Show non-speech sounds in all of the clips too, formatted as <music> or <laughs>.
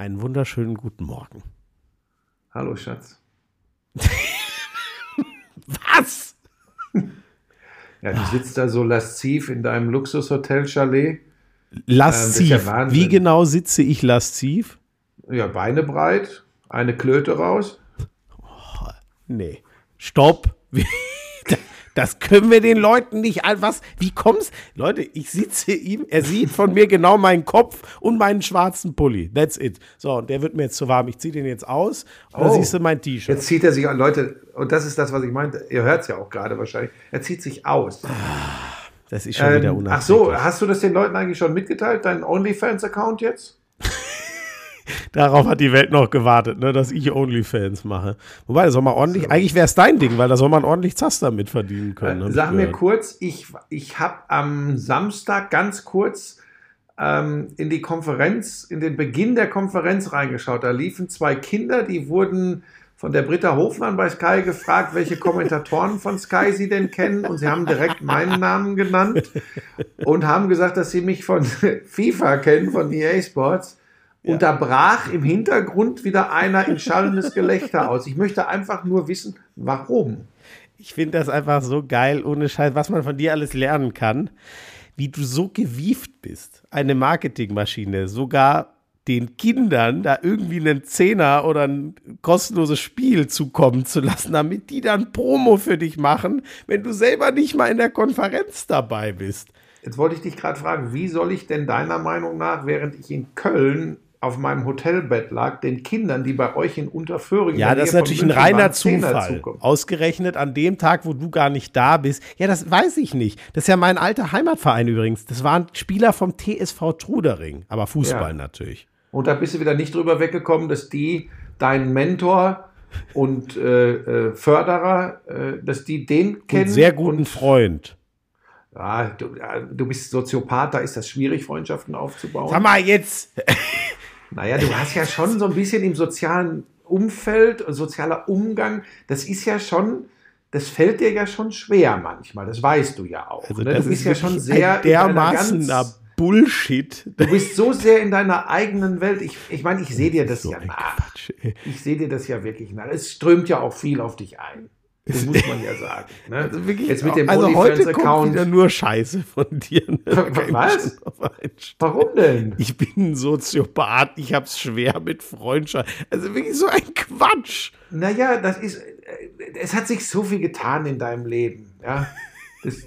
einen wunderschönen guten Morgen. Hallo, Schatz. <laughs> Was? Ja, du sitzt da so lasziv in deinem Luxushotel-Chalet. Lasziv. Ähm, ja Wie genau sitze ich lasziv? Ja, Beine breit, eine Klöte raus. Nee. Stopp. Das können wir den Leuten nicht. Was? Wie kommst? Leute, ich sitze ihm, er sieht von mir genau meinen Kopf und meinen schwarzen Pulli. That's it. So, und der wird mir jetzt zu warm. Ich ziehe den jetzt aus und Oh. siehst du mein T-Shirt. Jetzt zieht er sich an, Leute, und das ist das, was ich meinte. Ihr hört es ja auch gerade wahrscheinlich. Er zieht sich aus. Das ist schon wieder Ähm, unerträglich. ach so, hast du das den Leuten eigentlich schon mitgeteilt, deinen OnlyFans-Account jetzt? Darauf hat die Welt noch gewartet, ne, dass ich Onlyfans mache. Wobei, da soll man ordentlich, eigentlich wäre es dein Ding, weil da soll man ordentlich Zaster mit verdienen können. ich Sag mir gehört. kurz, ich, ich habe am Samstag ganz kurz ähm, in die Konferenz, in den Beginn der Konferenz reingeschaut. Da liefen zwei Kinder, die wurden von der Britta Hofmann bei Sky gefragt, welche Kommentatoren von Sky sie denn kennen. Und sie haben direkt meinen Namen genannt und haben gesagt, dass sie mich von <laughs> FIFA kennen, von EA Sports. Und da brach im Hintergrund wieder einer in schallendes Gelächter aus. Ich möchte einfach nur wissen, warum. Ich finde das einfach so geil, ohne Scheiß, was man von dir alles lernen kann, wie du so gewieft bist. Eine Marketingmaschine, sogar den Kindern da irgendwie einen Zehner oder ein kostenloses Spiel zukommen zu lassen, damit die dann Promo für dich machen, wenn du selber nicht mal in der Konferenz dabei bist. Jetzt wollte ich dich gerade fragen, wie soll ich denn deiner Meinung nach, während ich in Köln auf meinem Hotelbett lag, den Kindern, die bei euch in Unterföhring Ja, das ist natürlich ein reiner Zufall. Ausgerechnet an dem Tag, wo du gar nicht da bist. Ja, das weiß ich nicht. Das ist ja mein alter Heimatverein übrigens. Das waren Spieler vom TSV Trudering, aber Fußball Ja. natürlich. Und da bist du wieder nicht drüber weggekommen, dass die deinen Mentor und äh, äh, Förderer, äh, dass die den kennen. Und sehr guten und, Freund. ja, du, ja, du bist Soziopath, da ist das schwierig, Freundschaften aufzubauen. Sag mal jetzt. Naja, du hast ja schon so ein bisschen im sozialen Umfeld, sozialer Umgang, das ist ja schon, das fällt dir ja schon schwer manchmal, das weißt du ja auch. Also ne? das Du bist ist ja schon sehr dermaßen ganz, Bullshit. Du bist so sehr in deiner eigenen Welt. Ich, ich meine, ich sehe dir das so ja nach. Quatsch. Ich sehe dir das ja wirklich nach. Es strömt ja auch viel auf dich ein. Das muss man ja sagen. Ne? Also wirklich, Jetzt mit dem also heute kommt wieder nur Scheiße von dir. ne? Was? Warum denn? Ich bin ein Soziopath, ich hab's schwer mit Freundschaft. Also wirklich so ein Quatsch. Naja, das ist, äh, es hat sich so viel getan in deinem Leben. Ja, das,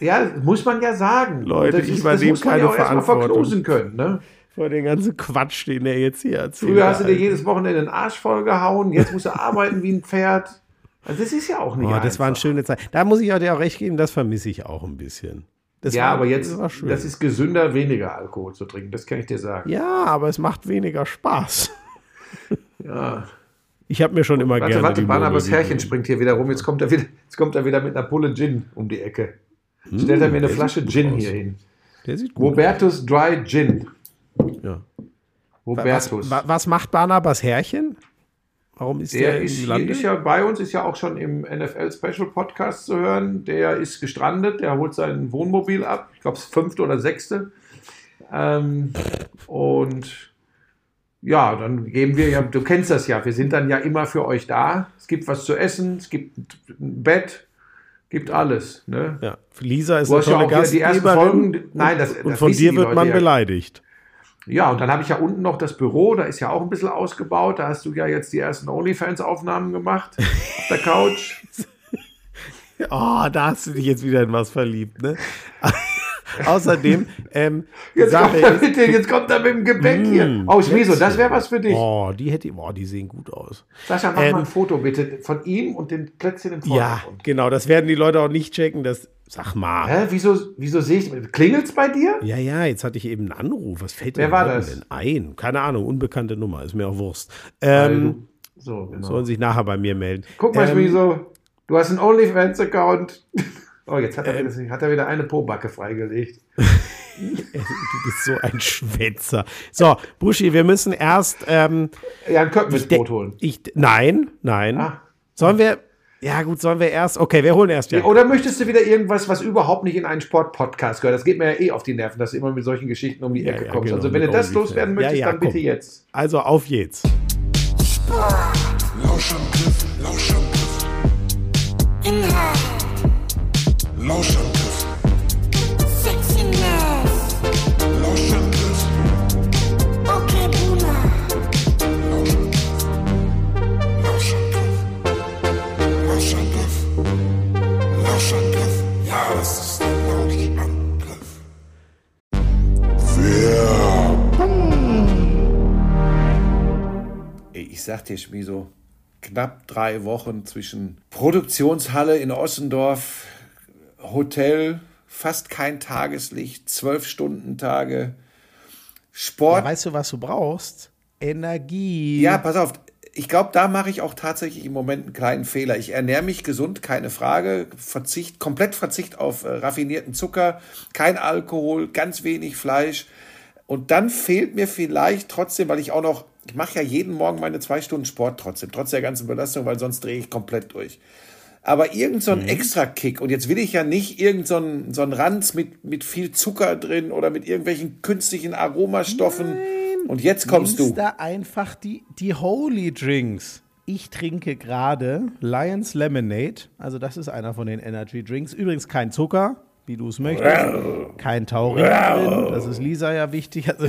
ja muss man ja sagen. Leute, das ich ist, übernehme keine ja Verantwortung. verknusen können. Ne? Vor den ganzen Quatsch, den er jetzt hier erzählt. Früher hast du dir jedes Wochenende den Arsch vollgehauen, jetzt musst du arbeiten wie ein Pferd. Also das ist ja auch nicht Oh, das waren einfach. schöne Zeiten. Da muss ich dir auch recht geben, das vermisse ich auch ein bisschen. Das Ja, war- aber jetzt, das das ist gesünder, weniger Alkohol zu trinken, das kann ich dir sagen. ja, aber es macht weniger Spaß. <laughs> Ja. Ich habe mir schon immer Warte, gerne. warte, die Barnabas Herrchen springt hier wieder rum. Jetzt kommt er wieder, jetzt kommt er wieder mit einer Pulle Gin um die Ecke. Stellt er mir eine der Flasche Gin aus. hier hin. Der sieht gut Robertus Dry Gin. aus. Ja. Was, Robertus. wa- was macht Barnabas Herrchen? Warum ist der, Der ist, hier, ist ja bei uns, ist ja auch schon im NFL Special Podcast zu hören. Der ist gestrandet, der holt sein Wohnmobil ab. Ich glaube, das fünfte oder sechste. Ähm, und ja, dann geben wir ja, du kennst das ja, wir sind dann ja immer für euch da. Es gibt was zu essen, es gibt ein Bett, gibt alles. Ne? ja. Lisa ist Du hast ja auch die ersten. Folgen. Nein, das, und das von dir wird Leute man ja. beleidigt. Ja, und dann habe ich ja unten noch das Büro, da ist ja auch ein bisschen ausgebaut. Da hast du ja jetzt die ersten OnlyFans-Aufnahmen gemacht auf der Couch. Oh, <laughs> da hast du dich jetzt wieder in was verliebt, ne? <laughs> Außerdem, ähm, <laughs> Jetzt kommt, er mit, den- jetzt kommt er mit dem Gebäck hier. Mm, Aus Wieso, jetzt- das wäre was für dich. oh, die hätte, oh, die sehen gut aus. Sascha, mach ähm, mal ein Foto bitte von ihm und den Plätzchen im Ja, Vordergrund. genau, das werden die Leute auch nicht checken. Das, sag mal. Hä, wieso, wieso sehe ich, klingelt's bei dir? Ja, ja, jetzt hatte ich eben einen Anruf. Was fällt Wer war das? denn ein? Keine Ahnung, unbekannte Nummer, ist mir auch Wurst. Ähm, so, genau. sollen sich nachher bei mir melden. Guck mal, ähm, Schmieso, du hast einen OnlyFans-Account. <laughs> Oh, jetzt hat er, Ähm. wieder, hat er wieder eine Po-Backe freigelegt. <laughs> Du bist so ein Schwätzer. So, Buschi, wir müssen erst. Ähm, Ja, ein Brot holen. Ich, nein, nein. Ah. Sollen wir. Ja, gut, sollen wir erst. Okay, wir holen erst ja. Oder möchtest du wieder irgendwas, was überhaupt nicht in einen Sportpodcast gehört? Das geht mir ja eh auf die Nerven, dass du immer mit solchen Geschichten um die Ecke ja, kommst. genau, also, wenn du das loswerden möchtest, Ja, ja, dann bitte komm. jetzt. Also auf geht's. Lauschangriff, Lauschangriff. Inhalt, Lauschangriff, Sexiness, Lauschangriff, okay Boomer, Lauschangriff, Lauschangriff, Lauschangriff. Ja, das ist der Lauschangriff. Ich sag dir, Schmiso, knapp drei Wochen zwischen Produktionshalle in Ossendorf, Hotel, fast kein Tageslicht, zwölf Stunden Tage, Sport. Weißt du, was du brauchst? Energie. Ja, pass auf. Ich glaube, da mache ich auch tatsächlich im Moment einen kleinen Fehler. Ich ernähre mich gesund, keine Frage. Verzicht, komplett Verzicht auf äh, raffinierten Zucker, kein Alkohol, ganz wenig Fleisch. Und dann fehlt mir vielleicht trotzdem, weil ich auch noch, ich mache ja jeden Morgen meine zwei Stunden Sport trotzdem, trotz der ganzen Belastung, weil sonst drehe ich komplett durch. Aber irgend so ein Extra-Kick, und jetzt will ich ja nicht irgend so ein, so ein Ranz mit, mit viel Zucker drin oder mit irgendwelchen künstlichen Aromastoffen. Und jetzt kommst Nimmst du. da einfach die, die Holy Drinks. Ich trinke gerade Lions Lemonade. Also, das ist einer von den Energy Drinks. Übrigens kein Zucker, wie du es möchtest. Kein Taurin drin. Das ist Lisa ja wichtig. Also,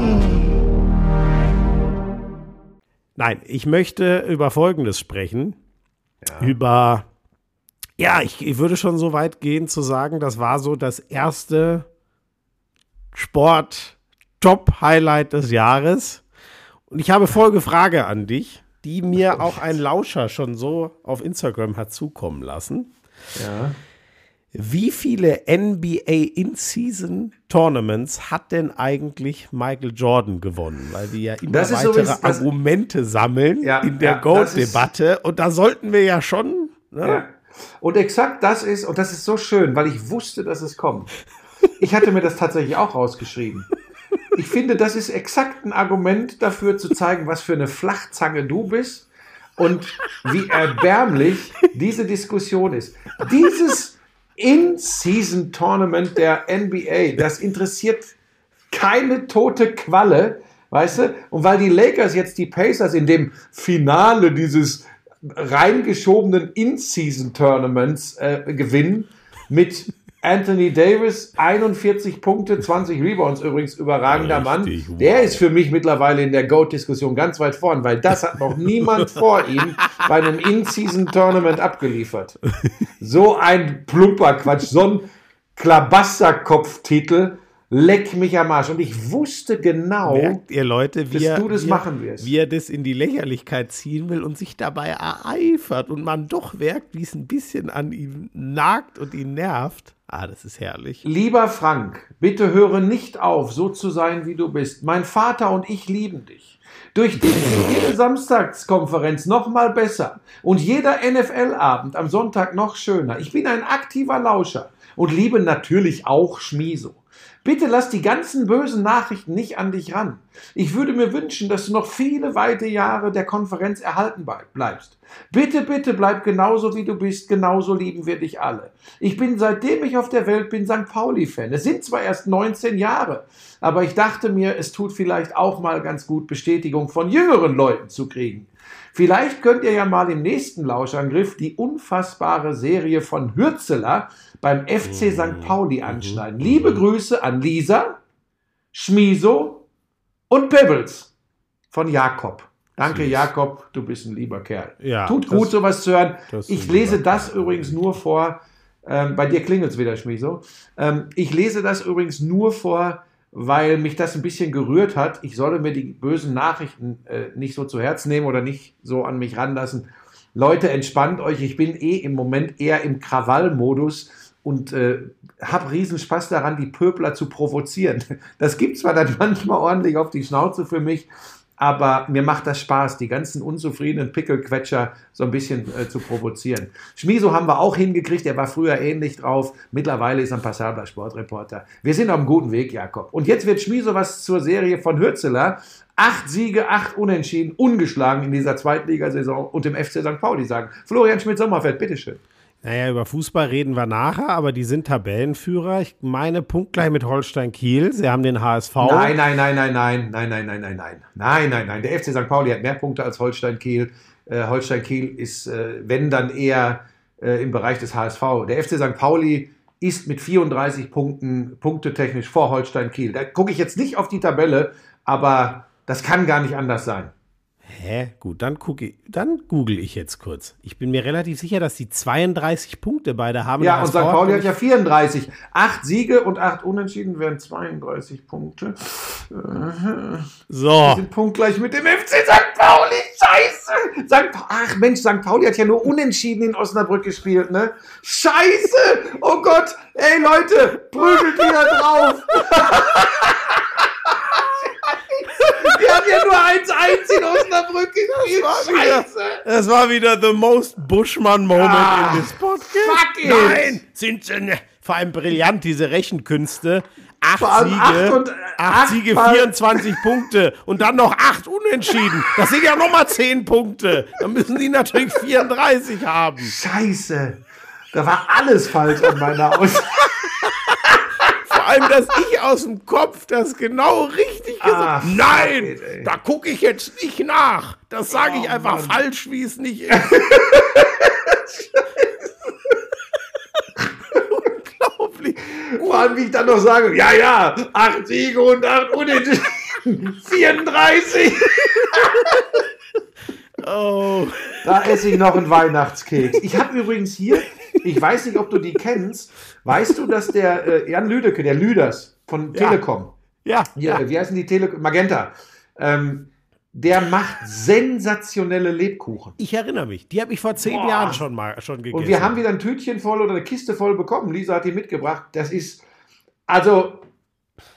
Nein, ich möchte über Folgendes sprechen. Über, ja, ich, ich würde schon so weit gehen zu sagen, das war so das erste Sport-Top-Highlight des Jahres. Und ich habe folgende Frage an dich, die mir <laughs> auch ein Lauscher schon so auf Instagram hat zukommen lassen. Ja. Wie viele NBA In-Season-Tournaments hat denn eigentlich Michael Jordan gewonnen? Weil wir ja immer Das weitere übrigens- Argumente sammeln Ja, in der ja, GOAT-Debatte. Und da sollten wir ja schon. Ne? Ja. Und exakt das ist, und das ist so schön, weil ich wusste, dass es kommt. Ich hatte mir das tatsächlich auch rausgeschrieben. Ich finde, das ist exakt ein Argument dafür zu zeigen, was für eine Flachzange du bist und wie erbärmlich diese Diskussion ist. Dieses In-Season-Tournament der NBA, das interessiert keine tote Qualle, weißt du? Und weil die Lakers jetzt die Pacers in dem Finale dieses reingeschobenen In-Season-Tournaments äh, gewinnen mit Anthony Davis, 41 Punkte, 20 Rebounds übrigens, überragender Mann. Richtig, wow. Der ist für mich mittlerweile in der GOAT-Diskussion ganz weit vorn, weil das hat noch niemand <laughs> vor ihm bei einem In-Season-Tournament abgeliefert. So ein plumper Quatsch, so ein Klabasterkopftitel. Leck mich am Arsch. Und ich wusste genau, Merkt ihr Leute, wie dass er, du das wie, machen wirst. er, wie er das in die Lächerlichkeit ziehen will und sich dabei ereifert und man doch merkt, wie es ein bisschen an ihm nagt und ihn nervt. Ah, das ist herrlich. Lieber Frank, bitte höre nicht auf, so zu sein, wie du bist. Mein Vater und ich lieben dich. Durch dich ist jede Samstagskonferenz noch mal besser und jeder NFL-Abend am Sonntag noch schöner. Ich bin ein aktiver Lauscher und liebe natürlich auch Schmiso. Bitte lass die ganzen bösen Nachrichten nicht an dich ran. Ich würde mir wünschen, dass du noch viele weite Jahre der Konferenz erhalten bleibst. Bitte, bitte bleib genauso wie du bist, genauso lieben wir dich alle. Ich bin seitdem ich auf der Welt bin St. Pauli-Fan. Es sind zwar erst 19 Jahre, aber ich dachte mir, es tut vielleicht auch mal ganz gut, Bestätigung von jüngeren Leuten zu kriegen. Vielleicht könnt ihr ja mal im nächsten Lauschangriff die unfassbare Serie von Hürzeler beim FC St. Pauli anschneiden. Liebe Grüße an Lisa, Schmiso und Pebbles von Jakob. Danke, Jakob, du bist ein lieber Kerl. Ja, Tut das- gut, sowas zu hören. Ich lese das übrigens nur vor. Ähm, bei dir klingelt es wieder, Schmiso. Ähm, ich lese das übrigens nur vor, weil mich das ein bisschen gerührt hat. Ich solle mir die bösen Nachrichten äh, nicht so zu Herzen nehmen oder nicht so an mich ranlassen. Leute, entspannt euch. Ich bin eh im Moment eher im Krawallmodus und äh, habe riesen Spaß daran, die Pöbler zu provozieren. <laughs> Das gibt zwar dann manchmal ordentlich auf die Schnauze für mich, aber mir macht das Spaß, die ganzen unzufriedenen Pickelquetscher so ein bisschen äh, zu provozieren. Schmiso haben wir auch hingekriegt, er war früher ähnlich drauf. Mittlerweile ist er ein passabler Sportreporter. Wir sind auf einem guten Weg, Jakob. Und jetzt wird Schmiso was zur Serie von Hürzeler. Acht Siege, acht Unentschieden, ungeschlagen in dieser Zweitligasaison und im FC St. Pauli sagen. Florian Schmidt-Sommerfeld, bitteschön. Naja, über Fußball reden wir nachher, aber die sind Tabellenführer. Ich meine punktgleich mit Holstein Kiel. Sie haben den HSV. Nein, nein, nein, nein, nein, nein, nein, nein, nein, nein, nein, nein, nein. Der FC St. Pauli hat mehr Punkte als Holstein Kiel. Äh, Holstein Kiel ist, äh, wenn dann eher äh, im Bereich des HSV. Der FC St. Pauli ist mit 34 Punkten punktetechnisch vor Holstein Kiel. Da gucke ich jetzt nicht auf die Tabelle, aber das kann gar nicht anders sein. Hä? Gut, dann gucke ich, dann google ich jetzt kurz. Ich bin mir relativ sicher, dass die 32 Punkte beide haben. Ja, und St. Pauli hat ja 34. Acht Siege und acht Unentschieden wären 32 Punkte. So, sind punktgleich mit dem FC St. Pauli. Scheiße! St. Pa- Ach Mensch, St. Pauli hat ja nur unentschieden in Osnabrück gespielt, ne? Scheiße! Oh Gott! Ey Leute, prügelt wieder drauf! <laughs> Ja nur 1-1 in Osnabrück gespielt. Scheiße! das war wieder the most Bushman Moment Ah, in this podcast. fuck it. Nein, sind ne, vor allem brillant, diese Rechenkünste. Acht Siege, acht und- acht acht Siege, Mal- 24 Punkte und dann noch acht Unentschieden. Das sind ja nochmal 10 Punkte. Dann müssen die natürlich 34 haben. Scheiße! Da war alles falsch an meiner Aussage. <laughs> Allem, dass ich aus dem Kopf das genau richtig gesagt habe. Nein, it, ey. da gucke ich jetzt nicht nach. Das sage ich Oh, einfach Mann. falsch, wie es nicht ist. <laughs> Unglaublich. Vor allem, wie ich dann noch sage, ja, ja, acht Siege und acht Unentschieden. <laughs> 34. <laughs> Oh. Da esse ich noch einen Weihnachtskeks. Ich habe übrigens hier, ich weiß nicht, ob du die kennst, weißt du, dass der äh, Jan Lüdecke, der Lüders von Ja. Telekom, Ja, hier, ja. wie heißen die Tele Magenta, ähm, der macht sensationelle Lebkuchen. Ich erinnere mich. Die habe ich vor zehn Boah. Jahren schon mal schon gegessen. Und wir haben wieder ein Tütchen voll oder eine Kiste voll bekommen. Lisa hat die mitgebracht. Das ist, also,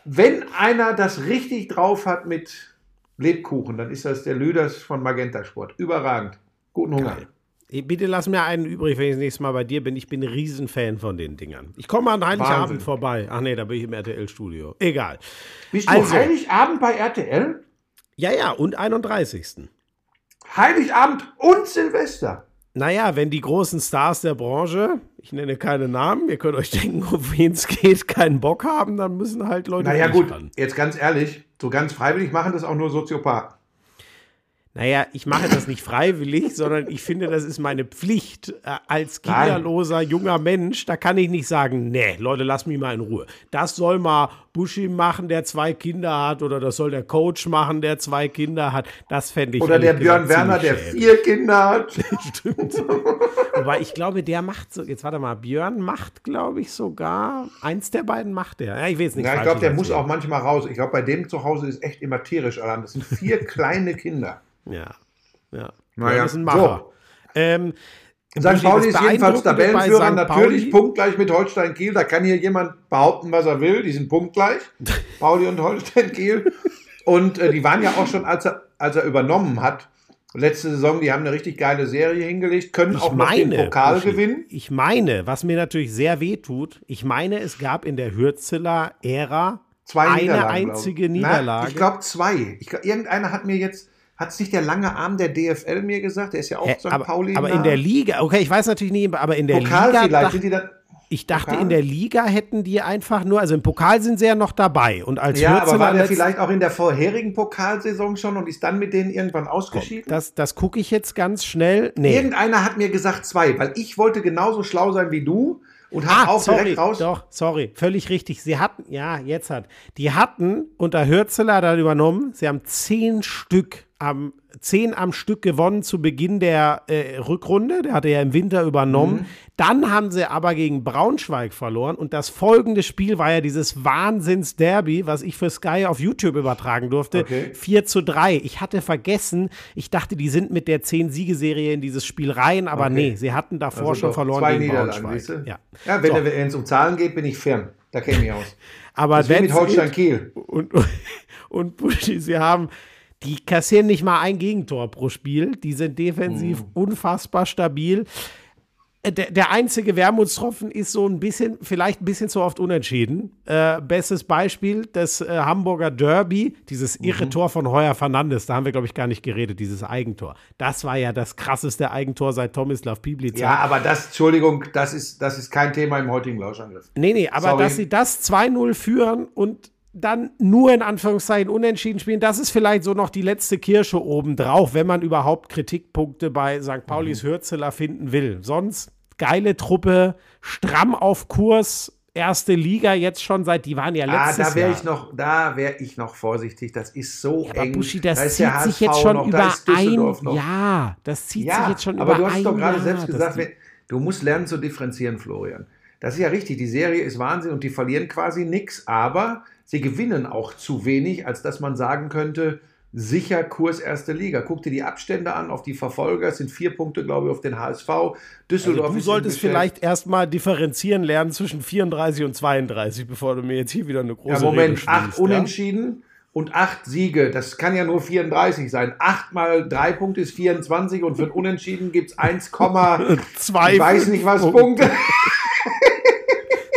wenn einer das richtig drauf hat mit Lebkuchen, dann ist das der Lüders von Magenta Sport. Überragend. Guten Hunger. Geil. Bitte lass mir einen übrig, wenn ich das nächste Mal bei dir bin. Ich bin ein Riesenfan von den Dingern. Ich komme an Heiligabend Wahnsinn. vorbei. Ach nee, da bin ich im RTL-Studio. Egal. Bist du Also. Heiligabend bei RTL? Ja, ja, und 31. Heiligabend und Silvester. Naja, wenn die großen Stars der Branche, ich nenne keine Namen, ihr könnt euch denken, <laughs> um wen es geht, keinen Bock haben, dann müssen halt Leute Naja, gut, ran. jetzt ganz ehrlich, so ganz freiwillig machen das auch nur Soziopathen. Naja, ich mache das nicht freiwillig, <laughs> sondern ich finde, das ist meine Pflicht äh, als kinderloser junger Mensch. Da kann ich nicht sagen, nee, Leute, lass mich mal in Ruhe. Das soll mal Buschi machen, der zwei Kinder hat, oder das soll der Coach machen, der zwei Kinder hat. Das fände ich Oder der Björn Werner, der vier Kinder hat. <laughs> Stimmt. Wobei ich glaube, der macht so, jetzt warte mal, Björn macht, glaube ich, sogar, eins der beiden macht der. Ja, ich will jetzt nicht Ja, ich glaube, der muss auch manchmal raus. Ich glaube, bei dem zu Hause ist echt immer tierisch Alarm. Das sind vier <laughs> kleine Kinder. Ja, ja. Naja, ist ein Macher. Ähm, St. Pauli ist jedenfalls Tabellenführer, natürlich punktgleich mit Holstein Kiel. Da kann hier jemand behaupten, was er will. Die sind punktgleich. <laughs> Pauli und Holstein Kiel. Und äh, die waren ja auch schon, als er, als er übernommen hat, letzte Saison, die haben eine richtig geile Serie hingelegt, können Ich auch noch den meine, Pokal Buschi, gewinnen. Ich meine, was mir natürlich sehr weh tut, ich meine, es gab in der Hürzeler-Ära Zwei eine einzige ich. Na, Niederlage. ich glaube zwei. Ich glaub, irgendeiner hat mir jetzt, hat es nicht der lange Arm der DFL mir gesagt? Der ist ja auch Hä, St. aber, Pauli. aber in nah. der Liga, okay, ich weiß natürlich nicht, aber in der Pokal Liga, vielleicht sind die dann. ich dachte, Pokal? in der Liga hätten die einfach nur, also im Pokal sind sie ja noch dabei und als Ja, aber war der vielleicht auch in der vorherigen Pokalsaison schon und ist dann mit denen irgendwann ausgeschieden? das, das gucke ich jetzt ganz schnell. Nee. Irgendeiner hat mir gesagt zwei, weil ich wollte genauso schlau sein wie du und habe Ah, auch sorry, direkt raus. doch, sorry, völlig richtig. Sie hatten, ja, jetzt hat, die hatten unter Hürzeler dann übernommen, sie haben zehn Stück am, zehn am Stück gewonnen zu Beginn der äh, Rückrunde, der hatte ja im Winter übernommen. Mhm. Dann haben sie aber gegen Braunschweig verloren und das folgende Spiel war ja dieses Wahnsinns-Derby, was ich für Sky auf YouTube übertragen durfte, Okay. 4 zu 3. Ich hatte vergessen, ich dachte, die sind mit der 10-Siegeserie in dieses Spiel rein, aber Okay. nee, sie hatten davor Also schon verloren zwei gegen Braunschweig. du? Ja. ja wenn So. wenn es um Zahlen geht, bin ich fern. Da kenne ich aus. Aber Das wie mit Holstein. Kiel. und, <laughs> und Buschi, sie haben, die kassieren nicht mal ein Gegentor pro Spiel. Die sind defensiv Mhm. unfassbar stabil. Äh, Der, der einzige Wermutstropfen ist so ein bisschen, vielleicht ein bisschen zu oft unentschieden. Äh, bestes Beispiel, das äh, Hamburger Derby, dieses Mhm. irre Tor von Heuer Fernandes, da haben wir, glaube ich, gar nicht geredet, dieses Eigentor. Das war ja das krasseste Eigentor seit Tomislav Piblica. Ja, aber das, Entschuldigung, das ist, das ist kein Thema im heutigen Lauschangriff. Nee, nee, aber Sorry. dass sie das 2-0 führen und dann nur in Anführungszeichen unentschieden spielen, das ist vielleicht so noch die letzte Kirsche obendrauf, wenn man überhaupt Kritikpunkte bei St. Paulis Mhm. Hürzeler finden will. Sonst geile Truppe, stramm auf Kurs, erste Liga jetzt schon seit, die waren ja Ah, letztes da wäre Jahr. ich noch, da wäre ich noch vorsichtig. Das ist so aber eng. Buschi, Da das ist zieht sich jetzt schon noch, da über ein. Jahr. Das zieht sich Ja, jetzt schon aber über du hast ein doch gerade Jahr, selbst gesagt, wenn- du musst lernen zu differenzieren, Florian. Das ist ja richtig, die Serie ist Wahnsinn und die verlieren quasi nichts, aber sie gewinnen auch zu wenig, als dass man sagen könnte, sicher Kurs erste Liga. Guck dir die Abstände an auf die Verfolger, es sind vier Punkte, glaube ich, auf den HSV. Düsseldorf Also du solltest vielleicht erstmal differenzieren lernen zwischen 34 und 32, bevor du mir jetzt hier wieder eine große Ja, Moment, schwingst, acht Unentschieden und acht Siege. Das kann ja nur 34 sein. Acht mal drei Punkte ist 24 und für Unentschieden gibt es 1, Zwei ich weiß nicht was Punkte. <laughs>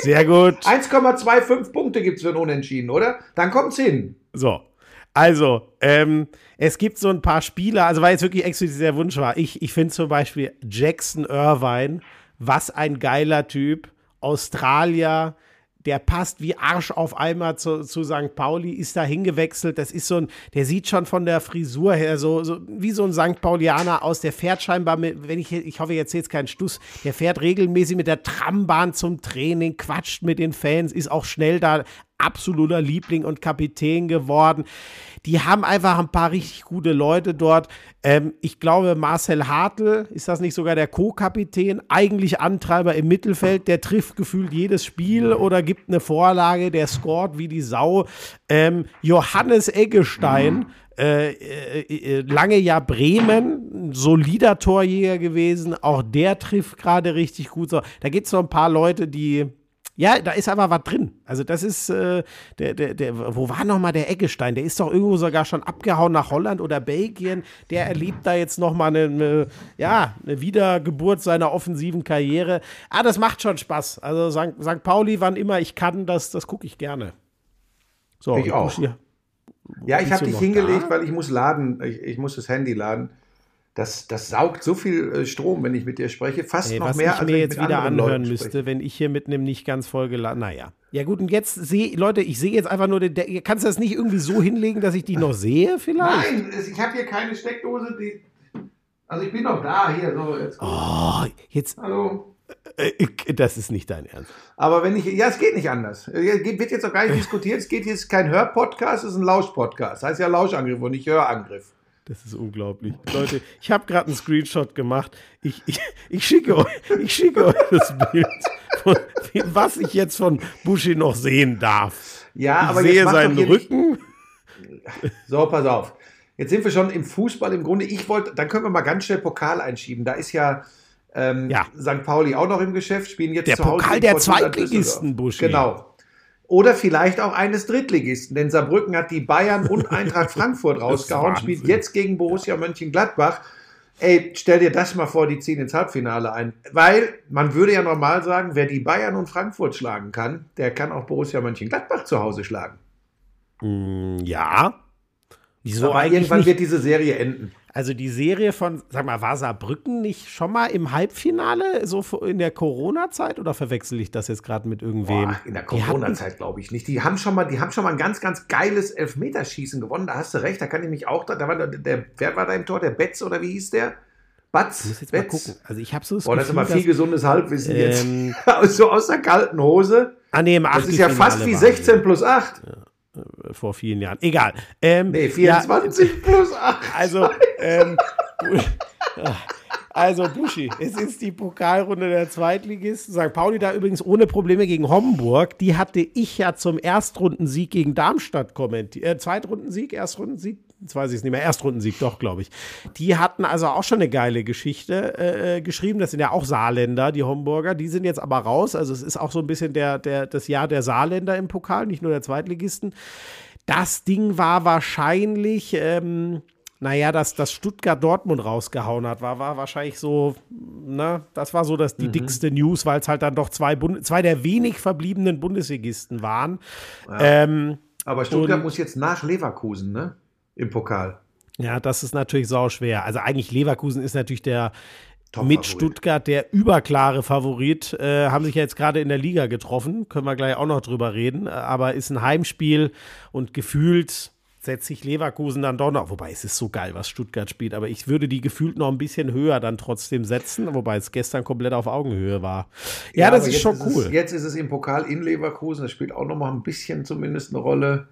Sehr gut. 1,25 Punkte gibt es für ein Unentschieden, oder? Dann kommt's hin. So. Also, ähm, es gibt so ein paar Spieler, also weil jetzt wirklich explizit der Wunsch war. Ich, ich finde zum Beispiel Jackson Irvine, was ein geiler Typ, Australier, der passt wie Arsch auf einmal zu, zu St. Pauli, ist da hingewechselt. Das ist so ein, der sieht schon von der Frisur her so, so wie so ein St. Paulianer aus. Der fährt scheinbar mit, wenn ich, ich hoffe, jetzt jetzt keinen Stuss, der fährt regelmäßig mit der Trambahn zum Training, quatscht mit den Fans, ist auch schnell da absoluter Liebling und Kapitän geworden. Die haben einfach ein paar richtig gute Leute dort. Ähm, ich glaube, Marcel Hartl, ist das nicht sogar der Co-Kapitän, eigentlich Antreiber im Mittelfeld, der trifft gefühlt jedes Spiel oder gibt eine Vorlage, der scoret wie die Sau. Ähm, Johannes Eggestein, äh, äh, äh, lange ja Bremen, solider Torjäger gewesen, auch der trifft gerade richtig gut. So, da gibt es so ein paar Leute, die ja, da ist aber was drin. Also das ist, äh, der, der, der, wo war noch mal der Eggestein? Der ist doch irgendwo sogar schon abgehauen nach Holland oder Belgien. Der erlebt da jetzt noch mal eine, eine ja, eine Wiedergeburt seiner offensiven Karriere. Ah, das macht schon Spaß. Also St. St. Pauli, wann immer ich kann, das, das gucke ich gerne. So, Ich auch. Buschi, Ja, ich habe dich hingelegt, da? weil ich muss laden. Ich, ich muss das Handy laden. Das, das saugt so viel äh, Strom, wenn ich mit dir spreche. Fast Ey, noch mehr, ich als mir wenn ich jetzt wieder anhören Leuten müsste, spreche. wenn ich hier mit einem nicht ganz vollgeladen. Naja. Ja, gut, und jetzt sehe, Leute, ich sehe jetzt einfach nur, den, der, kannst du das nicht irgendwie so hinlegen, dass ich die noch sehe, vielleicht? Nein, ich habe hier keine Steckdose. Die, also ich bin noch da. Hier, so. Jetzt, Oh, jetzt, Hallo. Äh, Das ist nicht dein Ernst. Aber wenn ich, ja, es geht nicht anders. Äh, Wird jetzt auch gar nicht <laughs> diskutiert. Es geht jetzt kein Hör-Podcast, es ist ein Lausch-Podcast. Heißt ja Lauschangriff und nicht Hörangriff. Das ist unglaublich. Leute, ich habe gerade einen Screenshot gemacht. Ich, ich, ich, schicke euch, ich schicke euch das Bild, von, was ich jetzt von Bushi noch sehen darf. Ja, ich aber sehe jetzt seinen nicht- Rücken. So, pass auf. Jetzt sind wir schon im Fußball im Grunde. Ich wollte, dann können wir mal ganz schnell Pokal einschieben. Da ist ja, ähm, Ja. St. Pauli auch noch im Geschäft, spielen jetzt Der zu Hause Pokal der Zweitligisten. Buschi. Genau. Oder vielleicht auch eines Drittligisten, denn Saarbrücken hat die Bayern und <laughs> Eintracht Frankfurt rausgehauen, spielt jetzt gegen Borussia Mönchengladbach. Ey, stell dir das mal vor, die ziehen ins Halbfinale ein. Weil man würde ja normal sagen, wer die Bayern und Frankfurt schlagen kann, der kann auch Borussia Mönchengladbach zu Hause schlagen. Mm, Ja. Wieso Aber eigentlich irgendwann nicht? wird diese Serie enden. Also die Serie von, sag mal, war Saarbrücken nicht schon mal im Halbfinale, so in der Corona-Zeit? Oder verwechsel ich das jetzt gerade mit irgendwem? Boah, in der Corona-Zeit glaube ich nicht. Die haben schon mal, die haben schon mal ein ganz, ganz geiles Elfmeterschießen gewonnen. Da hast du recht. Da kann ich mich auch. Da, da war der, wer war da im Tor? Der Betz oder wie hieß der? Batz. Ich muss jetzt mal Betz? gucken. Also ich habe so das Boah, das ist immer viel gesundes Halbwissen Ähm, jetzt. <laughs> so aus der kalten Hose. Ah, nee, im Das ist ja fast wie 16 plus 8. vor vielen Jahren. Egal. Ähm, Nee, ja, 24 <laughs> plus 8. also, ähm, <laughs> also Buschi, es ist die Pokalrunde der Zweitligisten. St. Pauli da übrigens ohne Probleme gegen Homburg. Die hatte ich ja zum Erstrundensieg gegen Darmstadt kommentiert. Äh, Zweitrundensieg, Erstrundensieg? Jetzt weiß ich es nicht mehr. Erstrundensieg, doch, glaube ich. Die hatten also auch schon eine geile Geschichte äh, geschrieben. Das sind ja auch Saarländer, die Homburger. Die sind jetzt aber raus. Also es ist auch so ein bisschen der, der, das Jahr der Saarländer im Pokal, nicht nur der Zweitligisten. Das Ding war wahrscheinlich, ähm, naja, dass das Stuttgart Dortmund rausgehauen hat, war, war wahrscheinlich so, na, das war so das, die dickste News, weil es halt dann doch zwei, Bund zwei der wenig verbliebenen Bundesligisten waren. Ähm, Aber Stuttgart muss jetzt nach Leverkusen, ne? Im Pokal. ja, das ist natürlich sau schwer. Also eigentlich Leverkusen ist natürlich der mit Stuttgart der überklare Favorit. Äh, haben sich ja jetzt gerade in der Liga getroffen, können wir gleich auch noch drüber reden. Aber ist ein Heimspiel und gefühlt setzt sich Leverkusen dann doch noch, wobei es ist so geil, was Stuttgart spielt, aber ich würde die gefühlt noch ein bisschen höher dann trotzdem setzen, wobei es gestern komplett auf Augenhöhe war. Ja, das aber ist schon Es, cool. jetzt ist es im Pokal in Leverkusen. Das spielt auch noch mal ein bisschen zumindest eine Rolle.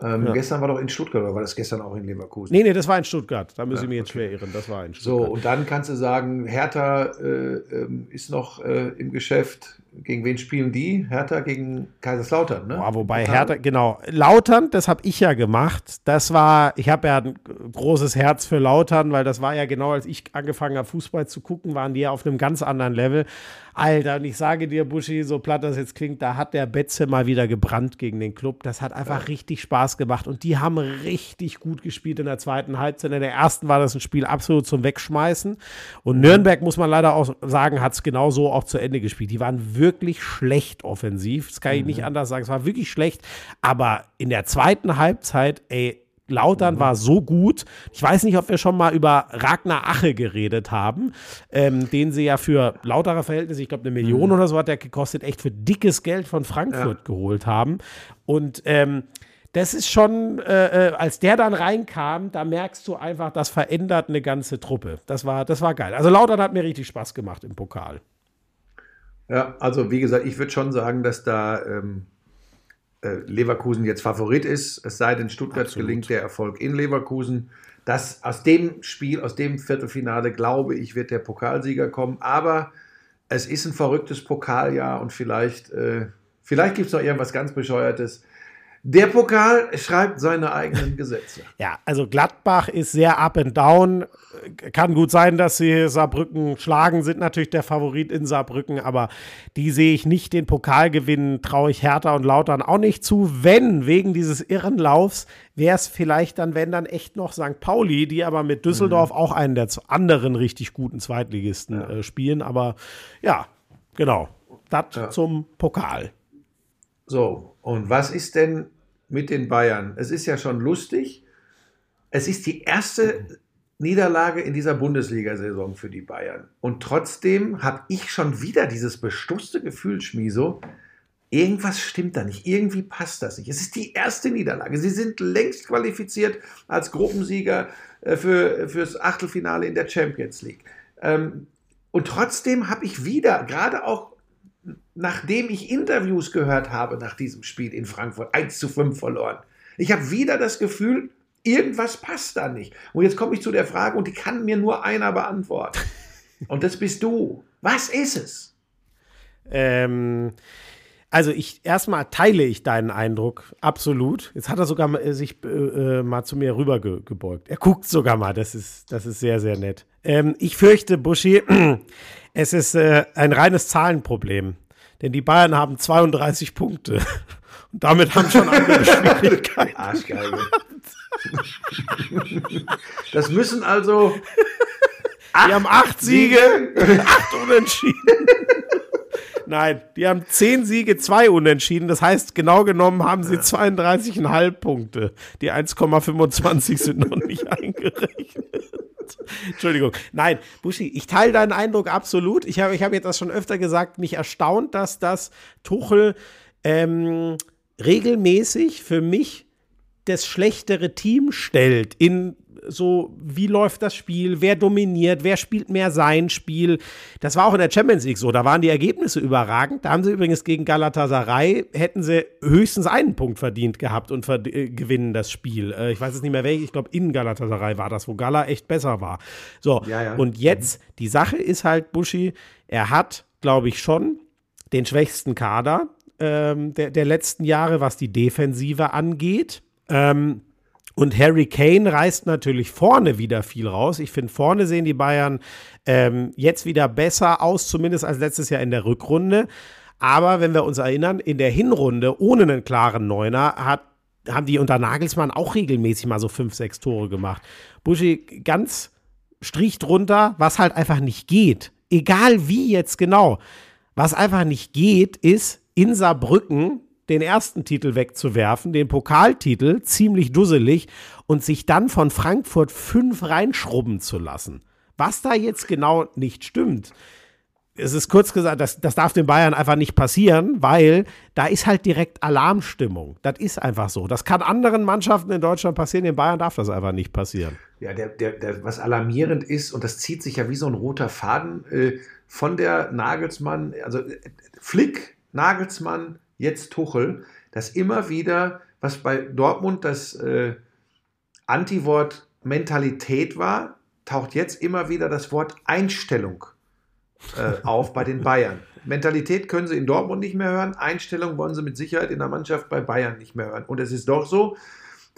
Ähm, Ja. Gestern war doch in Stuttgart oder war das gestern auch in Leverkusen? Nee, nee, das war in Stuttgart. Da müssen Ja, wir jetzt okay. schwer irren. Das war in So, Stuttgart. und dann kannst du sagen, Hertha äh, ähm, ist noch äh, im Geschäft. Gegen wen spielen die? Hertha gegen Kaiserslautern, ne? Boah, wobei? Hertha, genau. Lautern, das habe ich ja gemacht. Das war, ich habe ja ein großes Herz für Lautern, weil das war ja genau, als ich angefangen habe, Fußball zu gucken, waren die ja auf einem ganz anderen Level. Alter, und ich sage dir, Buschi, so platt das jetzt klingt, da hat der Betze mal wieder gebrannt gegen den Club. Das hat einfach richtig Spaß gemacht und die haben richtig gut gespielt in der zweiten Halbzeit. In der ersten war das ein Spiel absolut zum Wegschmeißen. Und Nürnberg, muss man leider auch sagen, hat es genauso auch zu Ende gespielt. Die waren wirklich schlecht offensiv. Das kann ich nicht anders sagen. Es war wirklich schlecht. Aber in der zweiten Halbzeit, ey, Lautern war so gut. Ich weiß nicht, ob wir schon mal über Ragnar Ache geredet haben, ähm, den sie ja für lauterer Verhältnisse, ich glaube, eine Million oder so hat der gekostet, echt für dickes Geld von Frankfurt geholt haben. Und ähm, das ist schon, äh, äh, als der dann reinkam, da merkst du einfach, das verändert eine ganze Truppe. Das war, das war geil. Also Lautern hat mir richtig Spaß gemacht im Pokal. Ja, also wie gesagt, ich würde schon sagen, dass da ähm, äh, Leverkusen jetzt Favorit ist. Es sei denn, Stuttgart Absolut. gelingt der Erfolg in Leverkusen. Das, aus dem Spiel, aus dem Viertelfinale, glaube ich, wird der Pokalsieger kommen. Aber es ist ein verrücktes Pokaljahr und vielleicht, äh, vielleicht gibt es noch irgendwas ganz Bescheuertes. Der Pokal schreibt seine eigenen Gesetze. <laughs> Ja, also Gladbach ist sehr up and down. Kann gut sein, dass sie Saarbrücken schlagen, sind natürlich der Favorit in Saarbrücken, aber die sehe ich nicht. Den Pokal gewinnen traue ich Hertha und Lautern auch nicht zu. Wenn, wegen dieses irren Laufs, wäre es vielleicht dann, wenn dann echt noch St. Pauli, die aber mit Düsseldorf auch einen der anderen richtig guten Zweitligisten äh, spielen. Aber ja, genau. Das Ja. zum Pokal. So, und was ist denn mit den Bayern? Es ist ja schon lustig. Es ist die erste Niederlage in dieser Bundesliga-Saison für die Bayern. Und trotzdem habe ich schon wieder dieses bestusste Gefühl, Schmiso, irgendwas stimmt da nicht. Irgendwie passt das nicht. Es ist die erste Niederlage. Sie sind längst qualifiziert als Gruppensieger äh, für, fürs Achtelfinale in der Champions League. Ähm, Und trotzdem habe ich wieder, gerade auch nachdem ich Interviews gehört habe nach diesem Spiel in Frankfurt, 1 zu 5 verloren. Ich habe wieder das Gefühl, irgendwas passt da nicht. Und jetzt komme ich zu der Frage und die kann mir nur einer beantworten. <laughs> Und das bist du. Was ist es? Ähm, also ich erstmal teile ich deinen Eindruck absolut. Jetzt hat er sogar mal, äh, sich äh, äh, mal zu mir rüber ge gebeugt. Er guckt sogar mal. Das ist das ist sehr sehr nett. Ähm, ich fürchte, Buschi, <clears throat> es ist äh, ein reines Zahlenproblem, denn die Bayern haben 32 Punkte <laughs> und damit haben schon andere <laughs> Schwierigkeiten. Arschgeige. Das müssen also Die haben acht Siege, acht Unentschieden. <laughs> Nein, die haben zehn Siege, zwei Unentschieden. Das heißt, genau genommen haben sie 32,5 Punkte. Die 1,25 sind noch nicht eingerechnet. Entschuldigung. Nein, Buschi, ich teile deinen Eindruck absolut. Ich habe ich hab jetzt das schon öfter gesagt, mich erstaunt, dass das Tuchel ähm, regelmäßig für mich das schlechtere Team stellt in so, wie läuft das Spiel, wer dominiert, wer spielt mehr sein Spiel. Das war auch in der Champions League so, da waren die Ergebnisse überragend. Da haben sie übrigens gegen Galatasaray, hätten sie höchstens einen Punkt verdient gehabt und verd äh, gewinnen das Spiel. Äh, ich weiß jetzt nicht mehr welches, ich glaube in Galatasaray war das, wo Gala echt besser war. So, Ja, ja. und jetzt, die Sache ist halt, Buschi, er hat, glaube ich, schon den schwächsten Kader ähm, der, der letzten Jahre, was die Defensive angeht. Ähm, und Harry Kane reißt natürlich vorne wieder viel raus. Ich finde, vorne sehen die Bayern ähm, jetzt wieder besser aus, zumindest als letztes Jahr in der Rückrunde. Aber wenn wir uns erinnern, in der Hinrunde ohne einen klaren Neuner hat, haben die unter Nagelsmann auch regelmäßig mal so fünf, sechs Tore gemacht. Buschi, ganz Strich drunter, was halt einfach nicht geht. Egal wie jetzt genau. Was einfach nicht geht, ist in Saarbrücken den ersten Titel wegzuwerfen, den Pokaltitel, ziemlich dusselig, und sich dann von Frankfurt fünf reinschrubben zu lassen. Was da jetzt genau nicht stimmt, es ist kurz gesagt, das, das darf den Bayern einfach nicht passieren, weil da ist halt direkt Alarmstimmung. Das ist einfach so. Das kann anderen Mannschaften in Deutschland passieren, den Bayern darf das einfach nicht passieren. Ja, der, der, der, was alarmierend ist, und das zieht sich ja wie so ein roter Faden äh, von der Nagelsmann, also äh, Flick, Nagelsmann, jetzt Tuchel, dass immer wieder, was bei Dortmund das äh, Antiwort Mentalität war, taucht jetzt immer wieder das Wort Einstellung äh, auf bei den Bayern. <laughs> Mentalität können sie in Dortmund nicht mehr hören, Einstellung wollen sie mit Sicherheit in der Mannschaft bei Bayern nicht mehr hören. Und es ist doch so,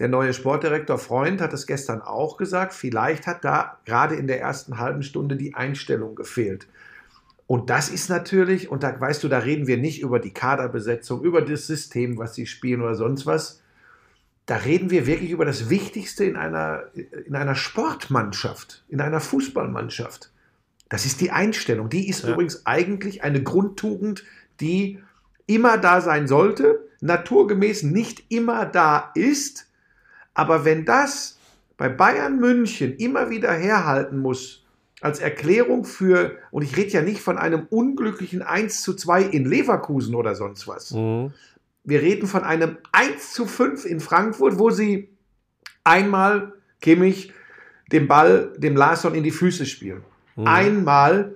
der neue Sportdirektor Freund hat es gestern auch gesagt, vielleicht hat da gerade in der ersten halben Stunde die Einstellung gefehlt. Und das ist natürlich, und da weißt du, da reden wir nicht über die Kaderbesetzung, über das System, was sie spielen oder sonst was. Da reden wir wirklich über das Wichtigste in einer, in einer Sportmannschaft, in einer Fußballmannschaft. Das ist die Einstellung. Die ist Ja. übrigens eigentlich eine Grundtugend, die immer da sein sollte, naturgemäß nicht immer da ist. Aber wenn das bei Bayern München immer wieder herhalten muss, als Erklärung für, und ich rede ja nicht von einem unglücklichen 1 zu 2 in Leverkusen oder sonst was. Wir reden von einem 1 zu 5 in Frankfurt, wo sie einmal Kimmich den Ball dem Larsson in die Füße spielen. Einmal,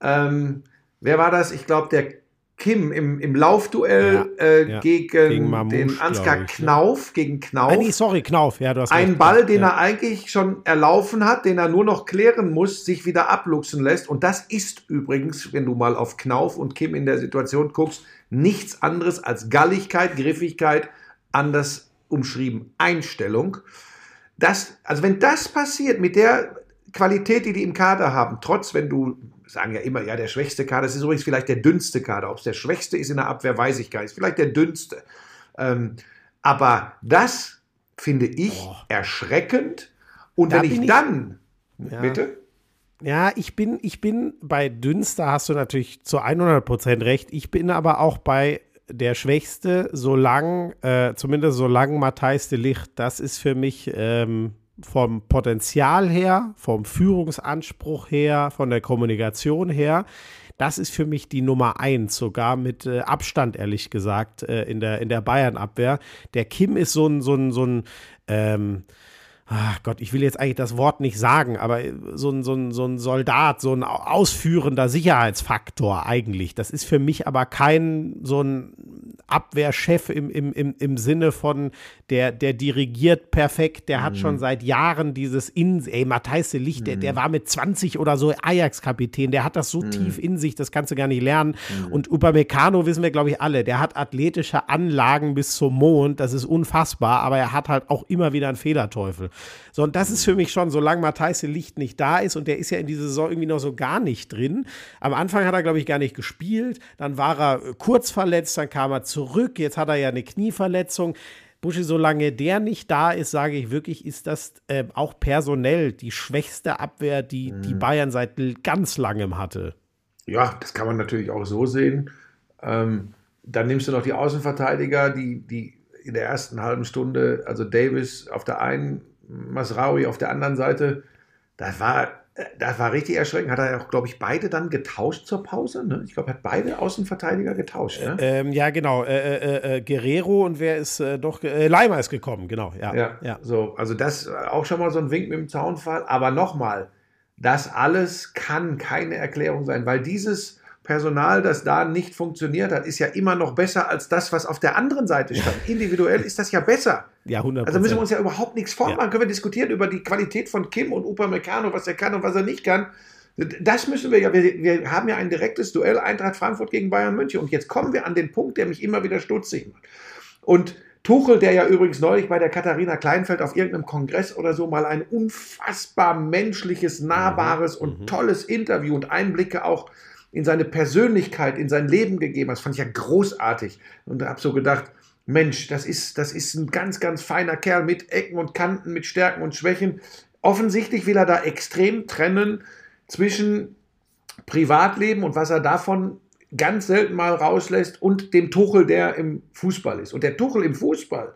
ähm, wer war das? Ich glaube, der Kim im, im Laufduell Ja, äh, ja. gegen, Gegen Mamouche, den Ansgar ich, ne? Knauf, gegen Knauf. Ah, nee, sorry, Knauf. Ja, du hast Ein. Ball, den ja. er eigentlich schon erlaufen hat, den er nur noch klären muss, sich wieder abluchsen lässt. Und das ist übrigens, wenn du mal auf Knauf und Kim in der Situation guckst, nichts anderes als Galligkeit, Griffigkeit, anders umschrieben, Einstellung. Das, also wenn das passiert mit der Qualität, die die im Kader haben, trotz, wenn du, sagen ja immer, ja, der schwächste Kader, das ist übrigens vielleicht der dünnste Kader. Ob es der schwächste ist in der Abwehr, weiß ich gar nicht. Ist vielleicht der dünnste. Ähm, aber das finde ich erschreckend. Und Da wenn ich ich- dann, Ja. bitte? Ja, ich bin, ich bin bei Dünster, hast du natürlich zu 100% recht. Ich bin aber auch bei der Schwächste, solange, äh, zumindest solange Matthijs de Licht, das ist für mich ähm, vom Potenzial her, vom Führungsanspruch her, von der Kommunikation her, das ist für mich die Nummer eins, sogar mit äh, Abstand, ehrlich gesagt, äh, in der, in der Bayern-Abwehr. Der Kim ist so ein, so ein, so ein, ähm, ach Gott, ich will jetzt eigentlich das Wort nicht sagen, aber so ein, so ein, so ein Soldat, so ein ausführender Sicherheitsfaktor eigentlich. Das ist für mich aber kein so ein Abwehrchef im, im, im, im Sinne von, der, der dirigiert perfekt, der hat schon seit Jahren dieses in, ey, Matthijs de Licht, der, der war mit 20 oder so Ajax-Kapitän, der hat das so tief in sich, das kannst du gar nicht lernen. Und Upamecano wissen wir, glaube ich, alle, der hat athletische Anlagen bis zum Mond, das ist unfassbar, aber er hat halt auch immer wieder einen Fehlerteufel. So, und das ist für mich schon, solange Matthijs de Licht nicht da ist und der ist ja in dieser Saison irgendwie noch so gar nicht drin. Am Anfang hat er, glaube ich, gar nicht gespielt, dann war er äh, kurz verletzt, dann kam er zurück, jetzt hat er ja eine Knieverletzung. Buschi, solange der nicht da ist, sage ich wirklich, ist das äh, auch personell die schwächste Abwehr, die die Bayern seit ganz langem hatte. Ja, das kann man natürlich auch so sehen. Ähm, dann nimmst du noch die Außenverteidiger, die, die in der ersten halben Stunde, also Davis auf der einen, Masraoui auf der anderen Seite, das war, das war richtig erschreckend. Hat er ja auch, glaube ich, beide dann getauscht zur Pause? Ne? Ich glaube, er hat beide Außenverteidiger getauscht. Ne? Ähm, ja, genau. Äh, äh, äh, Guerrero und wer ist äh, doch? Äh, Leimer ist gekommen, genau. Ja, Ja, ja. so, also das auch schon mal so ein Wink mit dem Zaunfall. Aber nochmal, das alles kann keine Erklärung sein, weil dieses Personal, das da nicht funktioniert hat, ist ja immer noch besser als das, was auf der anderen Seite stand. Individuell ist das ja besser. Ja, 100 Also müssen wir uns ja überhaupt nichts vormachen. Können wir diskutieren über die Qualität von Kim und Upamecano, was er kann und was er nicht kann. Das müssen wir ja, wir, wir haben ja ein direktes Duell Eintracht Frankfurt gegen Bayern München. Und jetzt kommen wir an den Punkt, der mich immer wieder stutzig macht. Und Tuchel, der ja übrigens neulich bei der Katharina Kleinfeld auf irgendeinem Kongress oder so mal ein unfassbar menschliches, nahbares und tolles Interview und Einblicke auch in seine Persönlichkeit, in sein Leben gegeben hat. Das fand ich ja großartig. Und habe so gedacht, Mensch, das ist, das ist ein ganz, ganz feiner Kerl mit Ecken und Kanten, mit Stärken und Schwächen. Offensichtlich will er da extrem trennen zwischen Privatleben und was er davon ganz selten mal rauslässt und dem Tuchel, der im Fußball ist. Und der Tuchel im Fußball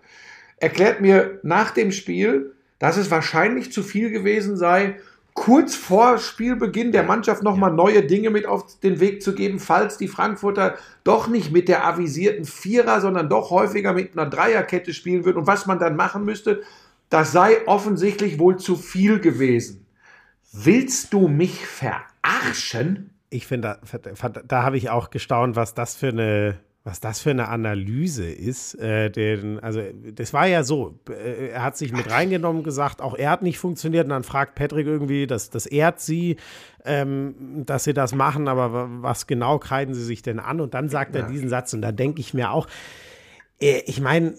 erklärt mir nach dem Spiel, dass es wahrscheinlich zu viel gewesen sei, kurz vor Spielbeginn der Mannschaft nochmal neue Dinge mit auf den Weg zu geben, falls die Frankfurter doch nicht mit der avisierten Vierer, sondern doch häufiger mit einer Dreierkette spielen würden. Und was man dann machen müsste, das sei offensichtlich wohl zu viel gewesen. Willst du mich verarschen? Ich finde, da, da habe ich auch gestaunt, was das für eine, was das für eine Analyse ist. Äh, den, also, das war ja so, äh, er hat sich mit reingenommen, gesagt, auch er hat nicht funktioniert. Und dann fragt Patrick irgendwie, das, das ehrt sie, ähm, dass sie das machen, aber wa- was genau kreiden sie sich denn an? Und dann sagt er diesen Satz, und da denke ich mir auch, äh, ich meine,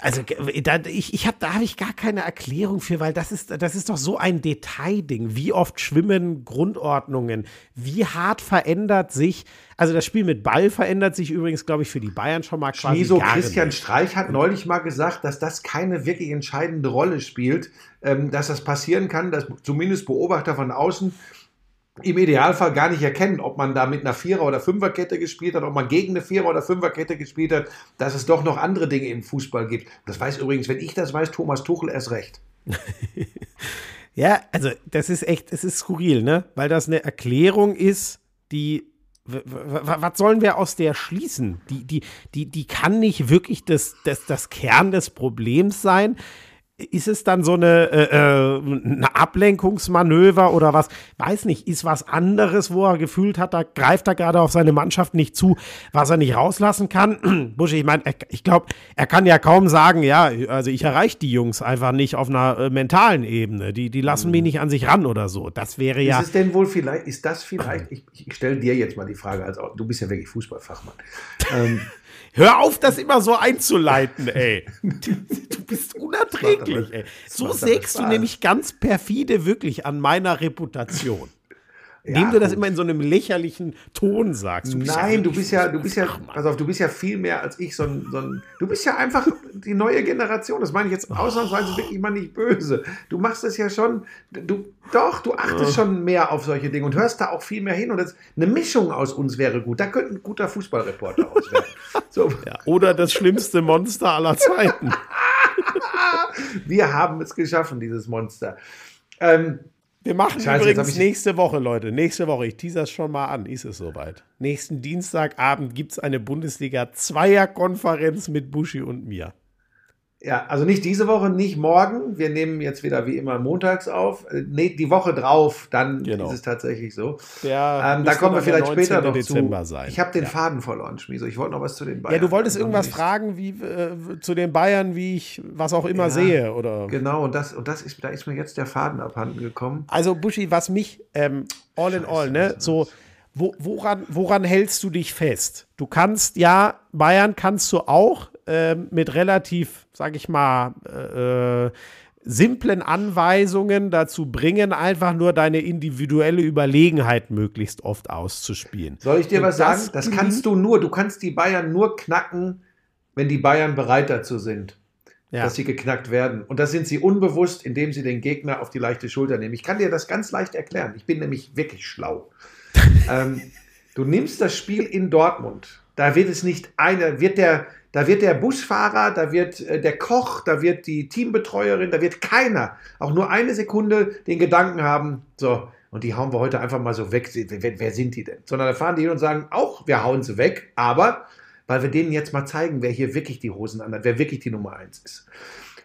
also da, ich, ich hab, da habe ich gar keine Erklärung für, weil das ist, das ist doch so ein Detailding. Wie oft schwimmen Grundordnungen? Wie hart verändert sich, also das Spiel mit Ball verändert sich übrigens, glaube ich, für die Bayern schon mal quasi Schmiso Christian nicht. Streich hat neulich mal gesagt, dass das keine wirklich entscheidende Rolle spielt, ähm, dass das passieren kann, dass zumindest Beobachter von außen im Idealfall gar nicht erkennen, ob man da mit einer Vierer- oder Fünferkette gespielt hat, ob man gegen eine Vierer- oder Fünferkette gespielt hat, dass es doch noch andere Dinge im Fußball gibt. Das weiß übrigens, wenn ich das weiß, Thomas Tuchel erst recht. <laughs> Ja, also das ist echt, es ist skurril, ne? Weil das eine Erklärung ist, die was sollen wir aus der schließen? Die, die, die, die kann nicht wirklich das, das, das Kern des Problems sein. Ist es dann so eine, äh, äh, eine Ablenkungsmanöver oder was? Weiß nicht, ist was anderes, wo er gefühlt hat, da greift er gerade auf seine Mannschaft nicht zu, was er nicht rauslassen kann. <clears throat> Buschi, ich meine, ich glaube, er kann ja kaum sagen, ja, also ich erreiche die Jungs einfach nicht auf einer äh, mentalen Ebene. Die, die lassen mich nicht an sich ran oder so. Das wäre ja. Ist es denn wohl vielleicht, ist das vielleicht, ich, ich stelle dir jetzt mal die Frage, als du bist ja wirklich Fußballfachmann. ähm, <laughs> Hör auf, das immer so einzuleiten, <laughs> ey. Du, bist unerträglich, ey. So sägst du nämlich ganz perfide wirklich an meiner Reputation. Ja, Indem du das gut. immer in so einem lächerlichen Ton sagst. Du bist ja Nein, du bist ja, du bist ja, pass auf, du bist ja viel mehr als ich, so ein, so ein, du bist ja einfach die neue Generation. Das meine ich jetzt ausnahmsweise wirklich mal nicht böse. Du machst es ja schon, du, doch, du achtest schon mehr auf solche Dinge und hörst da auch viel mehr hin. Und das, eine Mischung aus uns wäre gut. Da könnte ein guter Fußballreporter aus werden. <laughs> So, Ja, oder das schlimmste Monster aller Zeiten. <laughs> wir haben es geschaffen, dieses Monster. Ähm, Wir machen Scheiße, übrigens nächste Woche, Leute. Nächste Woche, ich teaser es schon mal an, ist es soweit. Nächsten Dienstagabend gibt es eine Bundesliga-Zweierkonferenz mit Buschi und mir. Ja, also nicht diese Woche, nicht morgen. Wir nehmen jetzt wieder wie immer montags auf. Äh, Nee, die Woche drauf, dann Genau. ist es tatsächlich so. Der Ähm, da kommen wir vielleicht später 19. noch Dezember zu. sein. Ich habe den ja. Faden verloren, Schmieso. Ich wollte noch was zu den Bayern. Ja, du wolltest irgendwas sonst- fragen, wie äh, zu den Bayern, wie ich was auch immer Ja, sehe, oder? Genau, und das, und das ist, da ist mir jetzt der Faden abhanden gekommen. Also Buschi, was mich ähm, all in all, ne, so wo, woran, woran hältst du dich fest? Du kannst ja Bayern kannst du auch ähm, mit relativ, sag ich mal, äh, äh, simplen Anweisungen dazu bringen, einfach nur deine individuelle Überlegenheit möglichst oft auszuspielen. Soll ich dir Und was sagen? das Das kannst du nur. Du kannst die Bayern nur knacken, wenn die Bayern bereit dazu sind, Ja. dass sie geknackt werden. Und das sind sie unbewusst, indem sie den Gegner auf die leichte Schulter nehmen. Ich kann dir das ganz leicht erklären. Ich bin nämlich wirklich schlau. <laughs> ähm, du nimmst das Spiel in Dortmund. Da wird es nicht eine, wird der, da wird der Busfahrer, da wird äh, der Koch, da wird die Teambetreuerin, da wird keiner auch nur eine Sekunde den Gedanken haben, so, und die hauen wir heute einfach mal so weg. Wer, wer sind die denn? Sondern da fahren die hin und sagen, auch wir hauen sie weg, aber weil wir denen jetzt mal zeigen, wer hier wirklich die Hosen anhat, wer wirklich die Nummer eins ist.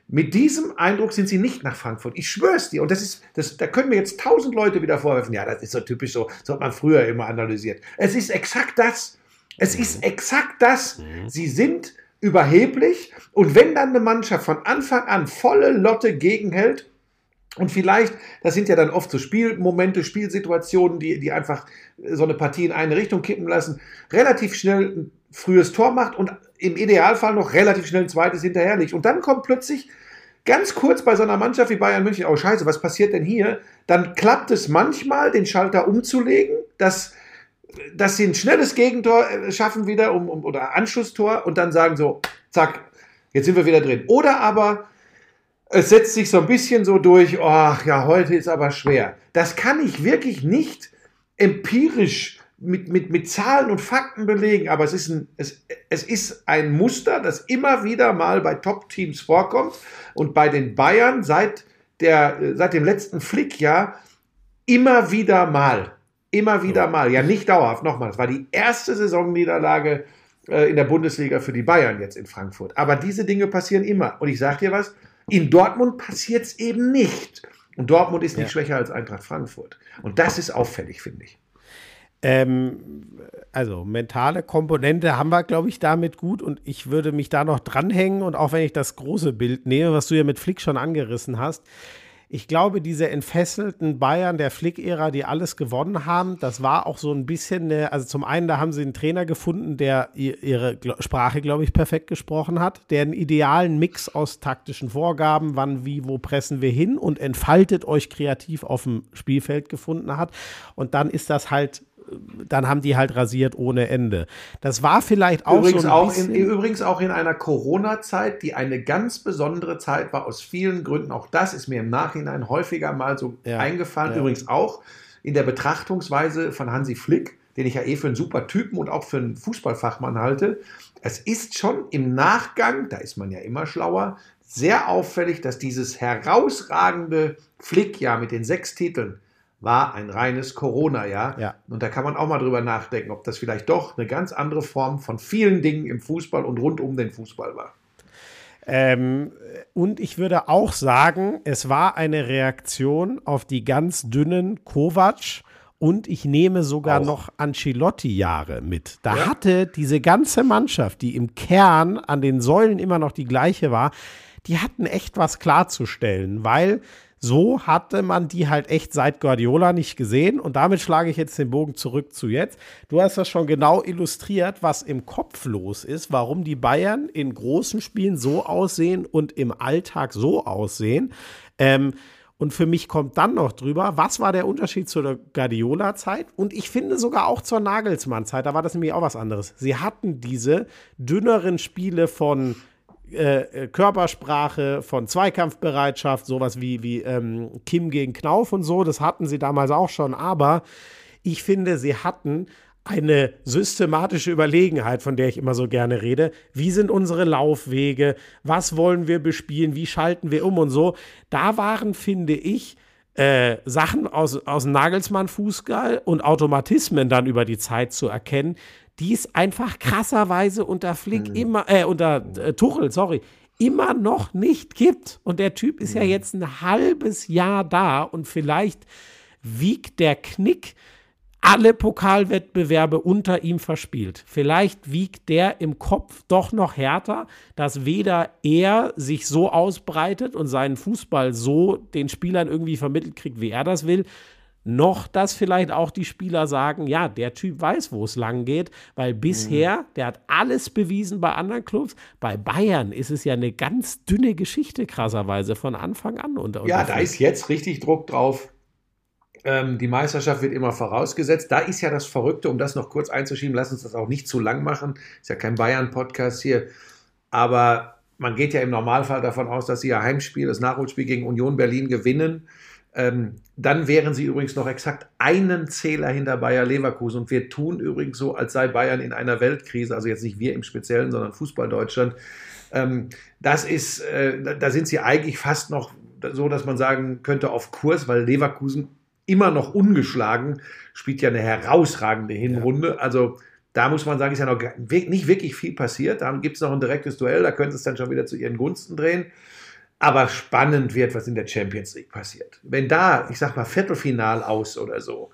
Mit diesem Eindruck sind sie nicht nach Frankfurt. Ich schwör's dir. Und das ist, das, da können mir jetzt tausend Leute wieder vorwerfen. Ja, das ist so typisch so. So hat man früher immer analysiert. Es ist exakt das. Es ist exakt das. Sie sind überheblich. Und wenn dann eine Mannschaft von Anfang an volle Lotte gegenhält, und vielleicht, das sind ja dann oft so Spielmomente, Spielsituationen, die, die einfach so eine Partie in eine Richtung kippen lassen, relativ schnell ein frühes Tor macht und im Idealfall noch relativ schnell ein zweites hinterherlegt. Und dann kommt plötzlich ganz kurz bei so einer Mannschaft wie Bayern München, oh scheiße, was passiert denn hier? Dann klappt es manchmal, den Schalter umzulegen, dass, dass sie ein schnelles Gegentor äh, schaffen wieder um, um, oder Anschlusstor und dann sagen so, zack, jetzt sind wir wieder drin. Oder aber es setzt sich so ein bisschen so durch, ach ja, heute ist aber schwer. Das kann ich wirklich nicht empirisch mit, mit, mit Zahlen und Fakten belegen, aber es ist, ein, es, es ist ein Muster, das immer wieder mal bei Top-Teams vorkommt und bei den Bayern seit, der, seit dem letzten Flickjahr immer wieder mal. Immer wieder mal. Ja, nicht dauerhaft. Nochmal, es war die erste Saisonniederlage äh, in der Bundesliga für die Bayern jetzt in Frankfurt. Aber diese Dinge passieren immer. Und ich sage dir was, in Dortmund passiert es eben nicht. Und Dortmund ist nicht Ja. schwächer als Eintracht Frankfurt. Und das ist auffällig, finde ich. Ähm, also mentale Komponente haben wir, glaube ich, damit gut und ich würde mich da noch dranhängen und auch wenn ich das große Bild nehme, was du ja mit Flick schon angerissen hast, ich glaube, diese entfesselten Bayern der Flick-Ära, die alles gewonnen haben, das war auch so ein bisschen, eine, also zum einen, da haben sie einen Trainer gefunden, der ihr- ihre Sprache, glaube ich, perfekt gesprochen hat, der einen idealen Mix aus taktischen Vorgaben, wann, wie, wo pressen wir hin und entfaltet euch kreativ auf dem Spielfeld gefunden hat. Und dann ist das halt dann haben die halt rasiert ohne Ende. Das war vielleicht auch Übrigens, so auch in, übrigens auch in einer Corona-Zeit, die eine ganz besondere Zeit war, aus vielen Gründen. Auch das ist mir im Nachhinein häufiger mal so Ja, eingefallen. ja. Übrigens auch in der Betrachtungsweise von Hansi Flick, den ich ja eh für einen super Typen und auch für einen Fußballfachmann halte. Es ist schon im Nachgang, da ist man ja immer schlauer, sehr auffällig, dass dieses herausragende Flick-Jahr mit den sechs Titeln war ein reines Corona-Jahr. Ja. Und da kann man auch mal drüber nachdenken, ob das vielleicht doch eine ganz andere Form von vielen Dingen im Fußball und rund um den Fußball war. ähm, und ich würde auch sagen, es war eine Reaktion auf die ganz dünnen Kovac und ich nehme sogar Auch. noch Ancelotti-Jahre mit. Da Ja. hatte diese ganze Mannschaft, die im Kern an den Säulen immer noch die gleiche war, die hatten echt was klarzustellen, weil so hatte man die halt echt seit Guardiola nicht gesehen. Und damit schlage ich jetzt den Bogen zurück zu jetzt. Du hast das schon genau illustriert, was im Kopf los ist, warum die Bayern in großen Spielen so aussehen und im Alltag so aussehen. Ähm, und für mich kommt dann noch drüber, was war der Unterschied zur Guardiola-Zeit? Und ich finde sogar auch zur Nagelsmann-Zeit, da war das nämlich auch was anderes. Sie hatten diese dünneren Spiele von äh, äh, Körpersprache, von Zweikampfbereitschaft, sowas wie, wie ähm, Kim gegen Knauf und so, das hatten sie damals auch schon, aber ich finde, sie hatten eine systematische Überlegenheit, von der ich immer so gerne rede. Wie sind unsere Laufwege? Was wollen wir bespielen? Wie schalten wir um und so? Da waren, finde ich, äh, Sachen aus, aus Nagelsmann-Fußball und Automatismen dann über die Zeit zu erkennen, die es einfach krasserweise unter Flick immer, äh, unter äh, Tuchel, sorry, immer noch nicht gibt. Und der Typ ist ja jetzt ein halbes Jahr da und vielleicht wiegt der Knick alle Pokalwettbewerbe unter ihm verspielt. Vielleicht wiegt der im Kopf doch noch härter, dass weder er sich so ausbreitet und seinen Fußball so den Spielern irgendwie vermittelt kriegt, wie er das will, noch dass vielleicht auch die Spieler sagen, ja, der Typ weiß, wo es lang geht, weil bisher, der hat alles bewiesen bei anderen Clubs. Bei Bayern ist es ja eine ganz dünne Geschichte, krasserweise, von Anfang an. Und, und Ja, da ist jetzt richtig Druck drauf. Ähm, die Meisterschaft wird immer vorausgesetzt. Da ist ja das Verrückte, um das noch kurz einzuschieben, lass uns das auch nicht zu lang machen. Ist ja kein Bayern-Podcast hier. Aber man geht ja im Normalfall davon aus, dass sie ihr Heimspiel, das Nachholspiel gegen Union Berlin gewinnen. Ähm, dann wären sie übrigens noch exakt einen Zähler hinter Bayer Leverkusen. Und wir tun übrigens so, als sei Bayern in einer Weltkrise, also jetzt nicht wir im Speziellen, sondern Fußball Deutschland. Ähm, das ist, äh, da- da sind sie eigentlich fast noch so, dass man sagen könnte, auf Kurs, weil Leverkusen immer noch ungeschlagen spielt ja eine herausragende Hinrunde. Also da muss man sagen, ist ja noch nicht wirklich viel passiert. Da gibt es noch ein direktes Duell, da könnte es dann schon wieder zu ihren Gunsten drehen. Aber spannend wird, was in der Champions League passiert. Wenn da, ich sag mal, Viertelfinal aus oder so,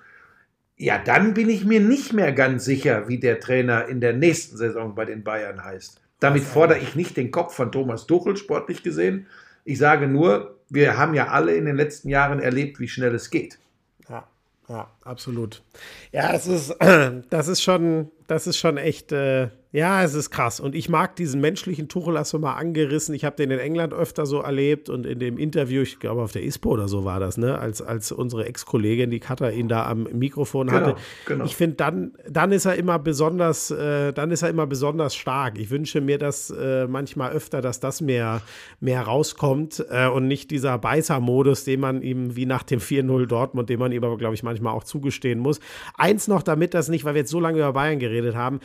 ja, dann bin ich mir nicht mehr ganz sicher, wie der Trainer in der nächsten Saison bei den Bayern heißt. Damit fordere ich nicht den Kopf von Thomas Tuchel, sportlich gesehen. Ich sage nur, wir haben ja alle in den letzten Jahren erlebt, wie schnell es geht. Ja, ja, absolut. Ja, es ist, <clears throat> das ist schon, das ist schon echt, äh, ja, es ist krass. Und ich mag diesen menschlichen Tuchel, hast du mal angerissen. Ich habe den in England öfter so erlebt und in dem Interview, ich glaube auf der ISPO oder so war das, ne, als, als unsere Ex-Kollegin, die Katha, ihn da am Mikrofon hatte. genau. Ich finde, dann, dann ist er immer besonders, äh, dann ist er immer besonders stark. Ich wünsche mir das äh, manchmal öfter, dass das mehr, mehr rauskommt äh, und nicht dieser Beißer-Modus, den man ihm wie nach dem 4-0 Dortmund, den man ihm aber, glaube ich, manchmal auch zugestehen muss. Eins noch, damit das nicht, weil wir jetzt so lange über Bayern geredet haben.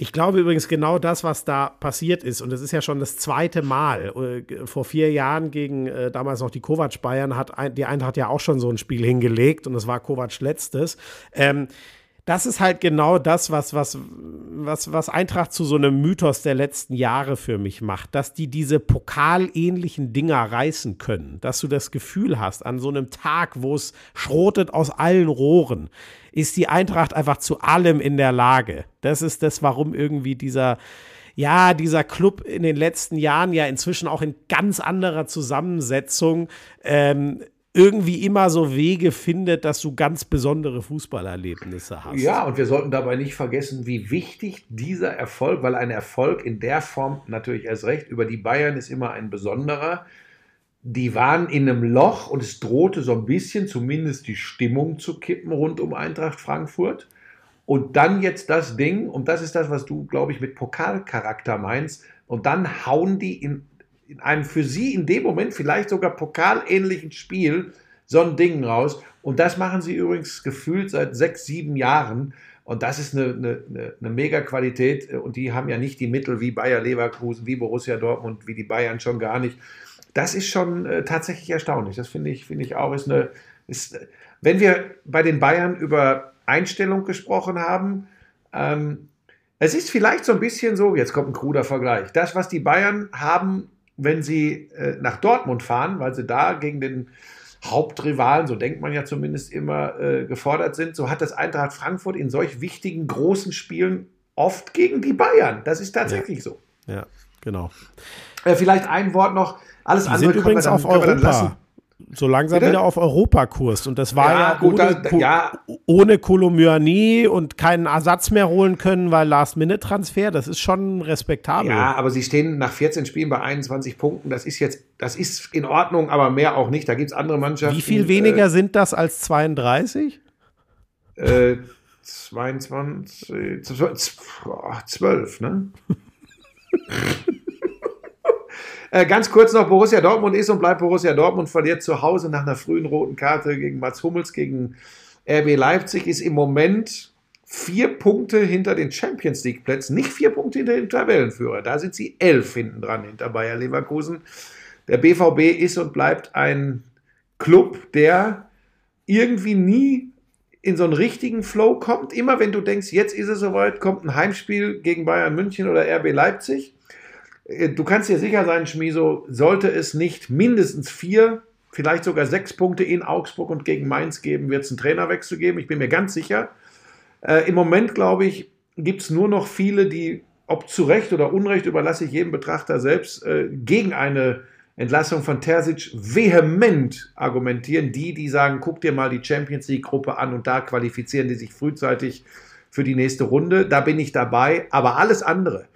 Ich glaube übrigens genau das, was da passiert ist, und das ist ja schon das zweite Mal. Äh, Vor vier Jahren gegen äh, damals noch die Kovac Bayern hat ein, die Eintracht ja auch schon so ein Spiel hingelegt und das war Kovac letztes. Ähm, das ist halt genau das, was, was, was, was Eintracht zu so einem Mythos der letzten Jahre für mich macht, dass die diese pokalähnlichen Dinger reißen können, dass du das Gefühl hast, an so einem Tag, wo es schrotet aus allen Rohren, ist die Eintracht einfach zu allem in der Lage. Das ist das, warum irgendwie dieser, ja, dieser Club in den letzten Jahren ja inzwischen auch in ganz anderer Zusammensetzung ähm, irgendwie immer so Wege findet, dass du ganz besondere Fußballerlebnisse hast. Ja, und wir sollten dabei nicht vergessen, wie wichtig dieser Erfolg, weil ein Erfolg in der Form natürlich erst recht über die Bayern ist immer ein besonderer. Die waren in einem Loch und es drohte so ein bisschen zumindest die Stimmung zu kippen rund um Eintracht Frankfurt. Und dann jetzt das Ding, und das ist das, was du, glaube ich, mit Pokalcharakter meinst. Und dann hauen die in, in einem für sie in dem Moment vielleicht sogar pokalähnlichen Spiel so ein Ding raus. Und das machen sie übrigens gefühlt seit sechs, sieben Jahren. Und das ist eine, eine, eine, eine mega Qualität. Und die haben ja nicht die Mittel wie Bayer Leverkusen, wie Borussia Dortmund, wie die Bayern schon gar nicht. Das ist schon äh, tatsächlich erstaunlich. Das finde ich, finde ich auch. Ist eine, ist, wenn wir bei den Bayern über Einstellung gesprochen haben, ähm, es ist vielleicht so ein bisschen so, jetzt kommt ein kruder Vergleich, das, was die Bayern haben, wenn sie äh, nach Dortmund fahren, weil sie da gegen den Hauptrivalen, so denkt man ja zumindest immer, äh, gefordert sind, so hat das Eintracht Frankfurt in solch wichtigen, großen Spielen oft gegen die Bayern. Das ist tatsächlich so. Ja, genau. Äh, vielleicht ein Wort noch. Alles Die andere sind übrigens dann, auf. Europa. So langsam Bitte? wieder auf Europakurs. Und das war Ja, ja, gut, ohne, da- ja. ohne Kolomyani und keinen Ersatz mehr holen können, weil Last-Minute-Transfer, das ist schon respektabel. Ja, aber sie stehen nach 14 Spielen bei 21 Punkten. Das ist jetzt, das ist in Ordnung, aber mehr auch nicht. Da gibt es andere Mannschaften. Wie viel weniger sind das als 32? Äh, äh, 22, 12, ne? <laughs> Äh, ganz kurz noch, Borussia Dortmund ist und bleibt Borussia Dortmund, verliert zu Hause nach einer frühen roten Karte gegen Mats Hummels, gegen RB Leipzig, ist im Moment vier Punkte hinter den Champions League Plätzen, nicht vier Punkte hinter dem Tabellenführer. Da sind sie elf hinten dran hinter Bayer Leverkusen. Der BVB ist und bleibt ein Club, der irgendwie nie in so einen richtigen Flow kommt. Immer wenn du denkst, jetzt ist es soweit, kommt ein Heimspiel gegen Bayern München oder RB Leipzig. Äh, du kannst dir sicher sein, Schmiso, sollte es nicht mindestens vier, vielleicht sogar sechs Punkte in Augsburg und gegen Mainz geben, wird es einen Trainerwechsel geben. Ich bin mir ganz sicher. Äh, Im Moment, glaube ich, gibt es nur noch viele, die, ob zu Recht oder Unrecht, überlasse ich jedem Betrachter selbst, äh, gegen eine Entlassung von Terzic vehement argumentieren. Die, die sagen, guck dir mal die Champions League-Gruppe an und da qualifizieren die sich frühzeitig für die nächste Runde. Da bin ich dabei. Aber alles andere,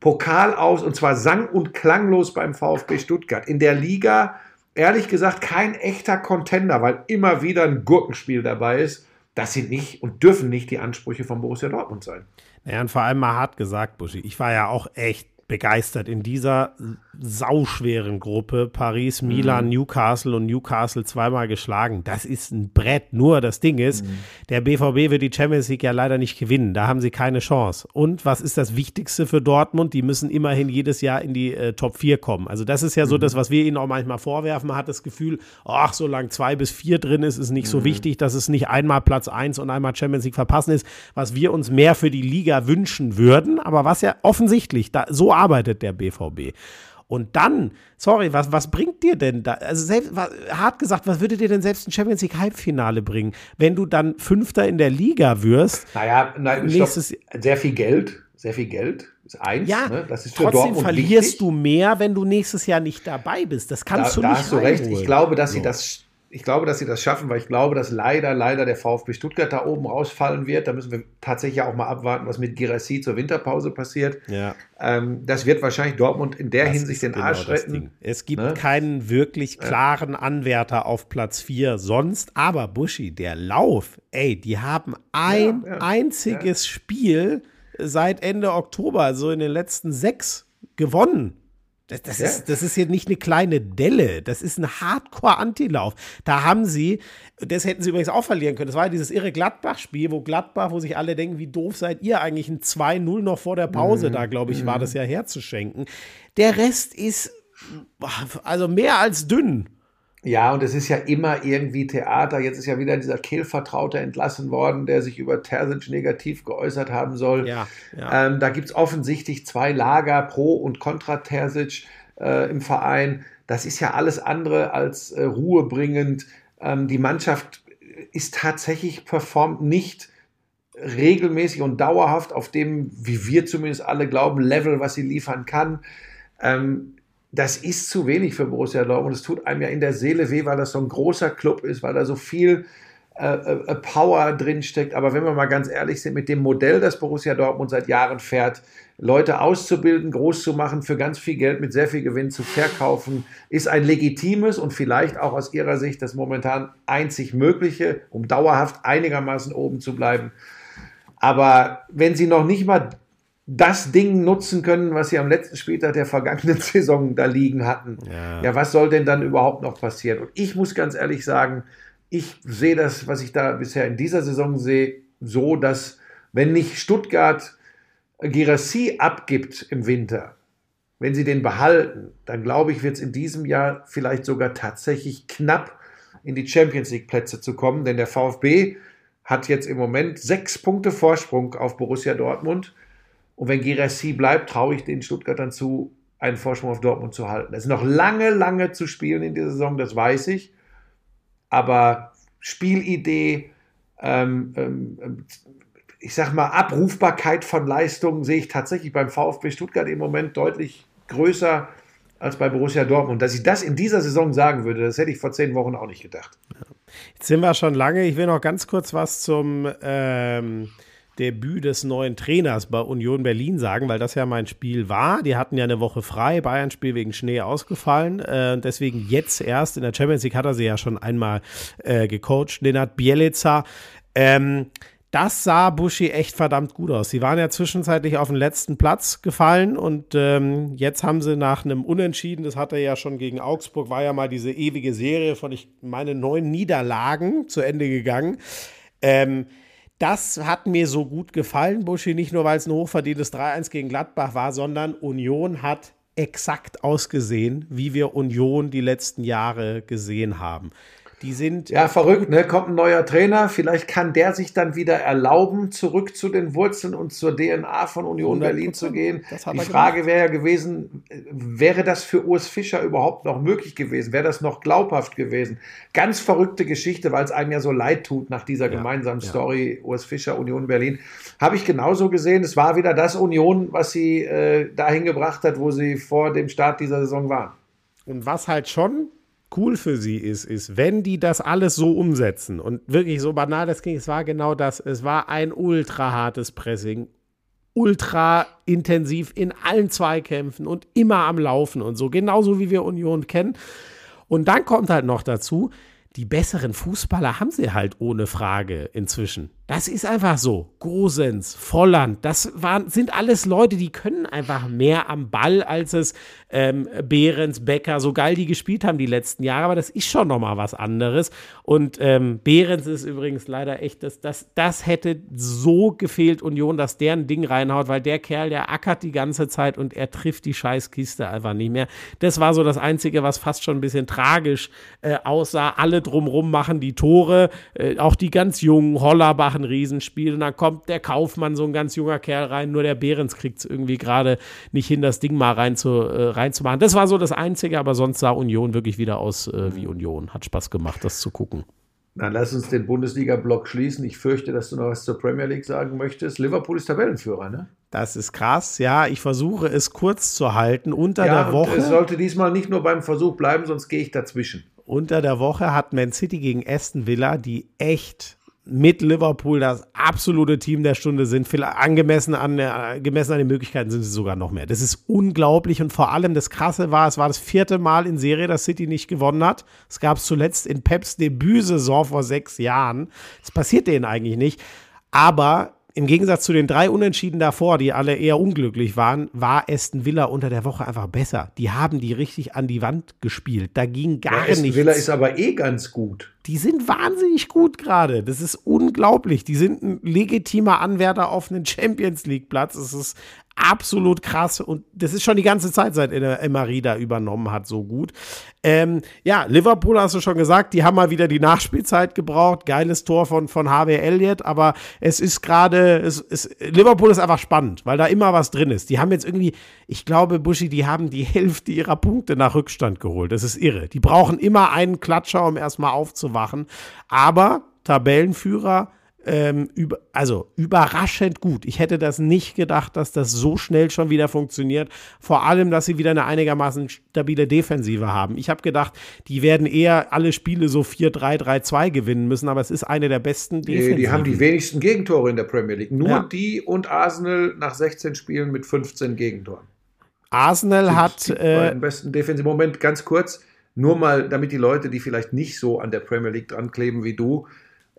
Pokal aus und zwar sang- und klanglos beim VfB Stuttgart. In der Liga, ehrlich gesagt, kein echter Contender, weil immer wieder ein Gurkenspiel dabei ist. Das sind nicht und dürfen nicht die Ansprüche von Borussia Dortmund sein. Naja, und vor allem mal hart gesagt, Buschi, ich war ja auch echt begeistert in dieser sauschweren Gruppe. Paris, Milan, Mhm. Newcastle und Newcastle zweimal geschlagen. Das ist ein Brett. Nur das Ding ist, Mhm. der BVB wird die Champions League ja leider nicht gewinnen. Da haben sie keine Chance. Und was ist das Wichtigste für Dortmund? Die müssen immerhin jedes Jahr in die äh, Top 4 kommen. Also das ist ja so Mhm. das, was wir ihnen auch manchmal vorwerfen. Man hat das Gefühl, ach, solange zwei bis vier drin ist, ist nicht Mhm. so wichtig, dass es nicht einmal Platz 1 und einmal Champions League verpassen ist, was wir uns mehr für die Liga wünschen würden. Aber was ja offensichtlich, da, so arbeitet der BVB. Und dann, sorry, was, was bringt dir denn da? Also selbst, was, hart gesagt, was würde dir denn selbst ein Champions League Halbfinale bringen, wenn du dann Fünfter in der Liga wirst? Naja, nein, Nächstes- stopp. sehr viel Geld, sehr viel Geld ist eins. Ja, ne? das ist für trotzdem Dortmund verlierst wichtig. du mehr, wenn du nächstes Jahr nicht dabei bist. Das Da, kannst du da nicht hast du recht. Ich glaube, dass sie So. das, ich glaube, dass sie das schaffen, weil ich glaube, dass leider, leider der VfB Stuttgart da oben rausfallen wird. Da müssen wir tatsächlich auch mal abwarten, was mit Girassi zur Winterpause passiert. Ja. Ähm, das wird wahrscheinlich Dortmund in der Das Hinsicht den genau Arsch retten. Es gibt Ne? keinen wirklich klaren Anwärter auf Platz 4 sonst, aber Buschi, der Lauf, ey, die haben ein Ja, ja, einziges Spiel seit Ende Oktober, so in den letzten sechs, gewonnen. Das, das, Ja. ist, das ist hier nicht eine kleine Delle, das ist ein Hardcore-Antilauf. Da haben sie, das hätten sie übrigens auch verlieren können, das war ja dieses irre Gladbach-Spiel, wo Gladbach, wo sich alle denken, wie doof seid ihr eigentlich, ein 2-0 noch vor der Pause, Mhm. da glaube ich, war das ja herzuschenken. Der Rest ist also mehr als dünn. Ja, und es ist ja immer irgendwie Theater. Jetzt ist ja wieder dieser Kehl-Vertraute entlassen worden, der sich über Terzic negativ geäußert haben soll. Ja, ja. Ähm, da gibt es offensichtlich zwei Lager, Pro- und Contra-Terzic äh, im Verein. Das ist ja alles andere als äh, ruhebringend. Ähm, die Mannschaft ist tatsächlich performt nicht regelmäßig und dauerhaft auf dem, wie wir zumindest alle glauben, Level, was sie liefern kann. Ähm, das ist zu wenig für Borussia Dortmund. Es tut einem ja in der Seele weh, weil das so ein großer Club ist, weil da so viel äh, äh, Power drinsteckt. Aber wenn wir mal ganz ehrlich sind, mit dem Modell, das Borussia Dortmund seit Jahren fährt, Leute auszubilden, groß zu machen, für ganz viel Geld mit sehr viel Gewinn zu verkaufen, ist ein legitimes und vielleicht auch aus ihrer Sicht das momentan einzig mögliche, um dauerhaft einigermaßen oben zu bleiben. Aber wenn sie noch nicht mal das Ding nutzen können, was sie am letzten Spieltag der vergangenen <laughs> Saison da liegen hatten, Ja. ja, was soll denn dann überhaupt noch passieren? Und ich muss ganz ehrlich sagen, ich sehe das, was ich da bisher in dieser Saison sehe, so, dass wenn nicht Stuttgart Girassi abgibt im Winter, wenn sie den behalten, dann glaube ich, wird es in diesem Jahr vielleicht sogar tatsächlich knapp in die Champions League Plätze zu kommen, denn der VfB hat jetzt im Moment sechs Punkte Vorsprung auf Borussia Dortmund. Und wenn Girassi bleibt, traue ich den Stuttgartern zu, einen Vorsprung auf Dortmund zu halten. Es ist noch lange, lange zu spielen in dieser Saison, das weiß ich. Aber Spielidee, ähm, ähm, ich sag mal, Abrufbarkeit von Leistungen sehe ich tatsächlich beim VfB Stuttgart im Moment deutlich größer als bei Borussia Dortmund. Dass ich das in dieser Saison sagen würde, das hätte ich vor zehn Wochen auch nicht gedacht. Jetzt sind wir schon lange. Ich will noch ganz kurz was zum ähm, Debüt des neuen Trainers bei Union Berlin sagen, weil das ja mein Spiel war. Die hatten ja eine Woche frei, Bayern-Spiel wegen Schnee ausgefallen. Äh, deswegen jetzt erst in der Champions League hat er sie ja schon einmal äh, gecoacht. Lennart Bielica. Ähm, das sah Buschi echt verdammt gut aus. Sie waren ja zwischenzeitlich auf den letzten Platz gefallen und ähm, jetzt haben sie nach einem Unentschieden, das hatte ja schon gegen Augsburg, war ja mal diese ewige Serie von, ich meine, neun Niederlagen zu Ende gegangen. Ähm, das hat mir so gut gefallen, Buschi, nicht nur, weil es ein hochverdientes 3-1 gegen Gladbach war, sondern Union hat exakt ausgesehen, wie wir Union die letzten Jahre gesehen haben. Die sind Ja, verrückt, ne? Kommt ein neuer Trainer, vielleicht kann der sich dann wieder erlauben, zurück zu den Wurzeln und zur DNA von Union 100%. Berlin zu gehen. Die Frage wäre ja gewesen, äh, wäre das für Urs Fischer überhaupt noch möglich gewesen? Wäre das noch glaubhaft gewesen? Ganz verrückte Geschichte, weil es einem ja so leid tut nach dieser gemeinsamen ja. Story Urs Fischer, Union Berlin. Habe ich genauso gesehen. Es war wieder das Union, was sie äh, dahin gebracht hat, wo sie vor dem Start dieser Saison waren. Und was halt schon cool für sie ist, ist, wenn die das alles so umsetzen und wirklich so banal das ging, es war genau das, es war ein ultra hartes Pressing, ultra intensiv in allen Zweikämpfen und immer am Laufen und so, genauso wie wir Union kennen. Und dann kommt halt noch dazu, die besseren Fußballer haben sie halt ohne Frage inzwischen. Das ist einfach so. Gosens, Volland, das waren, sind alles Leute, die können einfach mehr am Ball, als es ähm, Behrens, Becker, so geil die gespielt haben die letzten Jahre. Aber das ist schon nochmal was anderes. Und ähm, Behrens ist übrigens leider echt, das, das, das hätte so gefehlt Union, dass der ein Ding reinhaut, weil der Kerl, der ackert die ganze Zeit und er trifft die Scheißkiste einfach nicht mehr. Das war so das Einzige, was fast schon ein bisschen tragisch äh, aussah. Alle drumrum machen die Tore, äh, auch die ganz jungen, Hollerbach ein Riesenspiel und dann kommt der Kaufmann, so ein ganz junger Kerl rein, nur der Behrens kriegt es irgendwie gerade nicht hin, das Ding mal rein zu, äh, reinzumachen. Das war so das Einzige, aber sonst sah Union wirklich wieder aus äh, wie Union. Hat Spaß gemacht, das zu gucken. Dann lass uns den Bundesliga-Block schließen. Ich fürchte, dass du noch was zur Premier League sagen möchtest. Liverpool ist Tabellenführer, ne? Das ist krass, ja. Ich versuche es kurz zu halten. Unter Ja, der Woche. es sollte diesmal nicht nur beim Versuch bleiben, sonst gehe ich dazwischen. Unter der Woche hat Man City gegen Aston Villa, die echt mit Liverpool das absolute Team der Stunde sind. Angemessen an, gemessen an den Möglichkeiten sind sie sogar noch mehr. Das ist unglaublich und vor allem das Krasse war, es war das vierte Mal in Serie, dass City nicht gewonnen hat. Es gab es zuletzt in Peps Debütsaison vor sechs Jahren. Das passiert denen eigentlich nicht. Aber im Gegensatz zu den drei Unentschieden davor, die alle eher unglücklich waren, war Aston Villa unter der Woche einfach besser. Die haben die richtig an die Wand gespielt. Da ging gar Aston nichts. Villa ist aber eh ganz gut. Die sind wahnsinnig gut gerade. Das ist unglaublich. Die sind ein legitimer Anwärter auf einen Champions League Platz. Es ist absolut krass und das ist schon die ganze Zeit, seit er Emery da übernommen hat, so gut. Ähm, ja, Liverpool hast du schon gesagt, die haben mal wieder die Nachspielzeit gebraucht. Geiles Tor von, von Harvey Elliott, aber es ist gerade, Liverpool ist einfach spannend, weil da immer was drin ist. Die haben jetzt irgendwie, ich glaube, Buschi, die haben die Hälfte ihrer Punkte nach Rückstand geholt. Das ist irre. Die brauchen immer einen Klatscher, um erstmal aufzuwachen. Aber Tabellenführer, ähm, über, also überraschend gut. Ich hätte das nicht gedacht, dass das so schnell schon wieder funktioniert. Vor allem, dass sie wieder eine einigermaßen stabile Defensive haben. Ich habe gedacht, die werden eher alle Spiele so 4-3-3-2 gewinnen müssen, aber es ist eine der besten Die, Defensiven. die haben die wenigsten Gegentore in der Premier League. Nur Ja. die und Arsenal nach 16 Spielen mit 15 Gegentoren. Arsenal hat die äh, besten Defensive. Moment, ganz kurz, nur mal, damit die Leute, die vielleicht nicht so an der Premier League dran kleben wie du,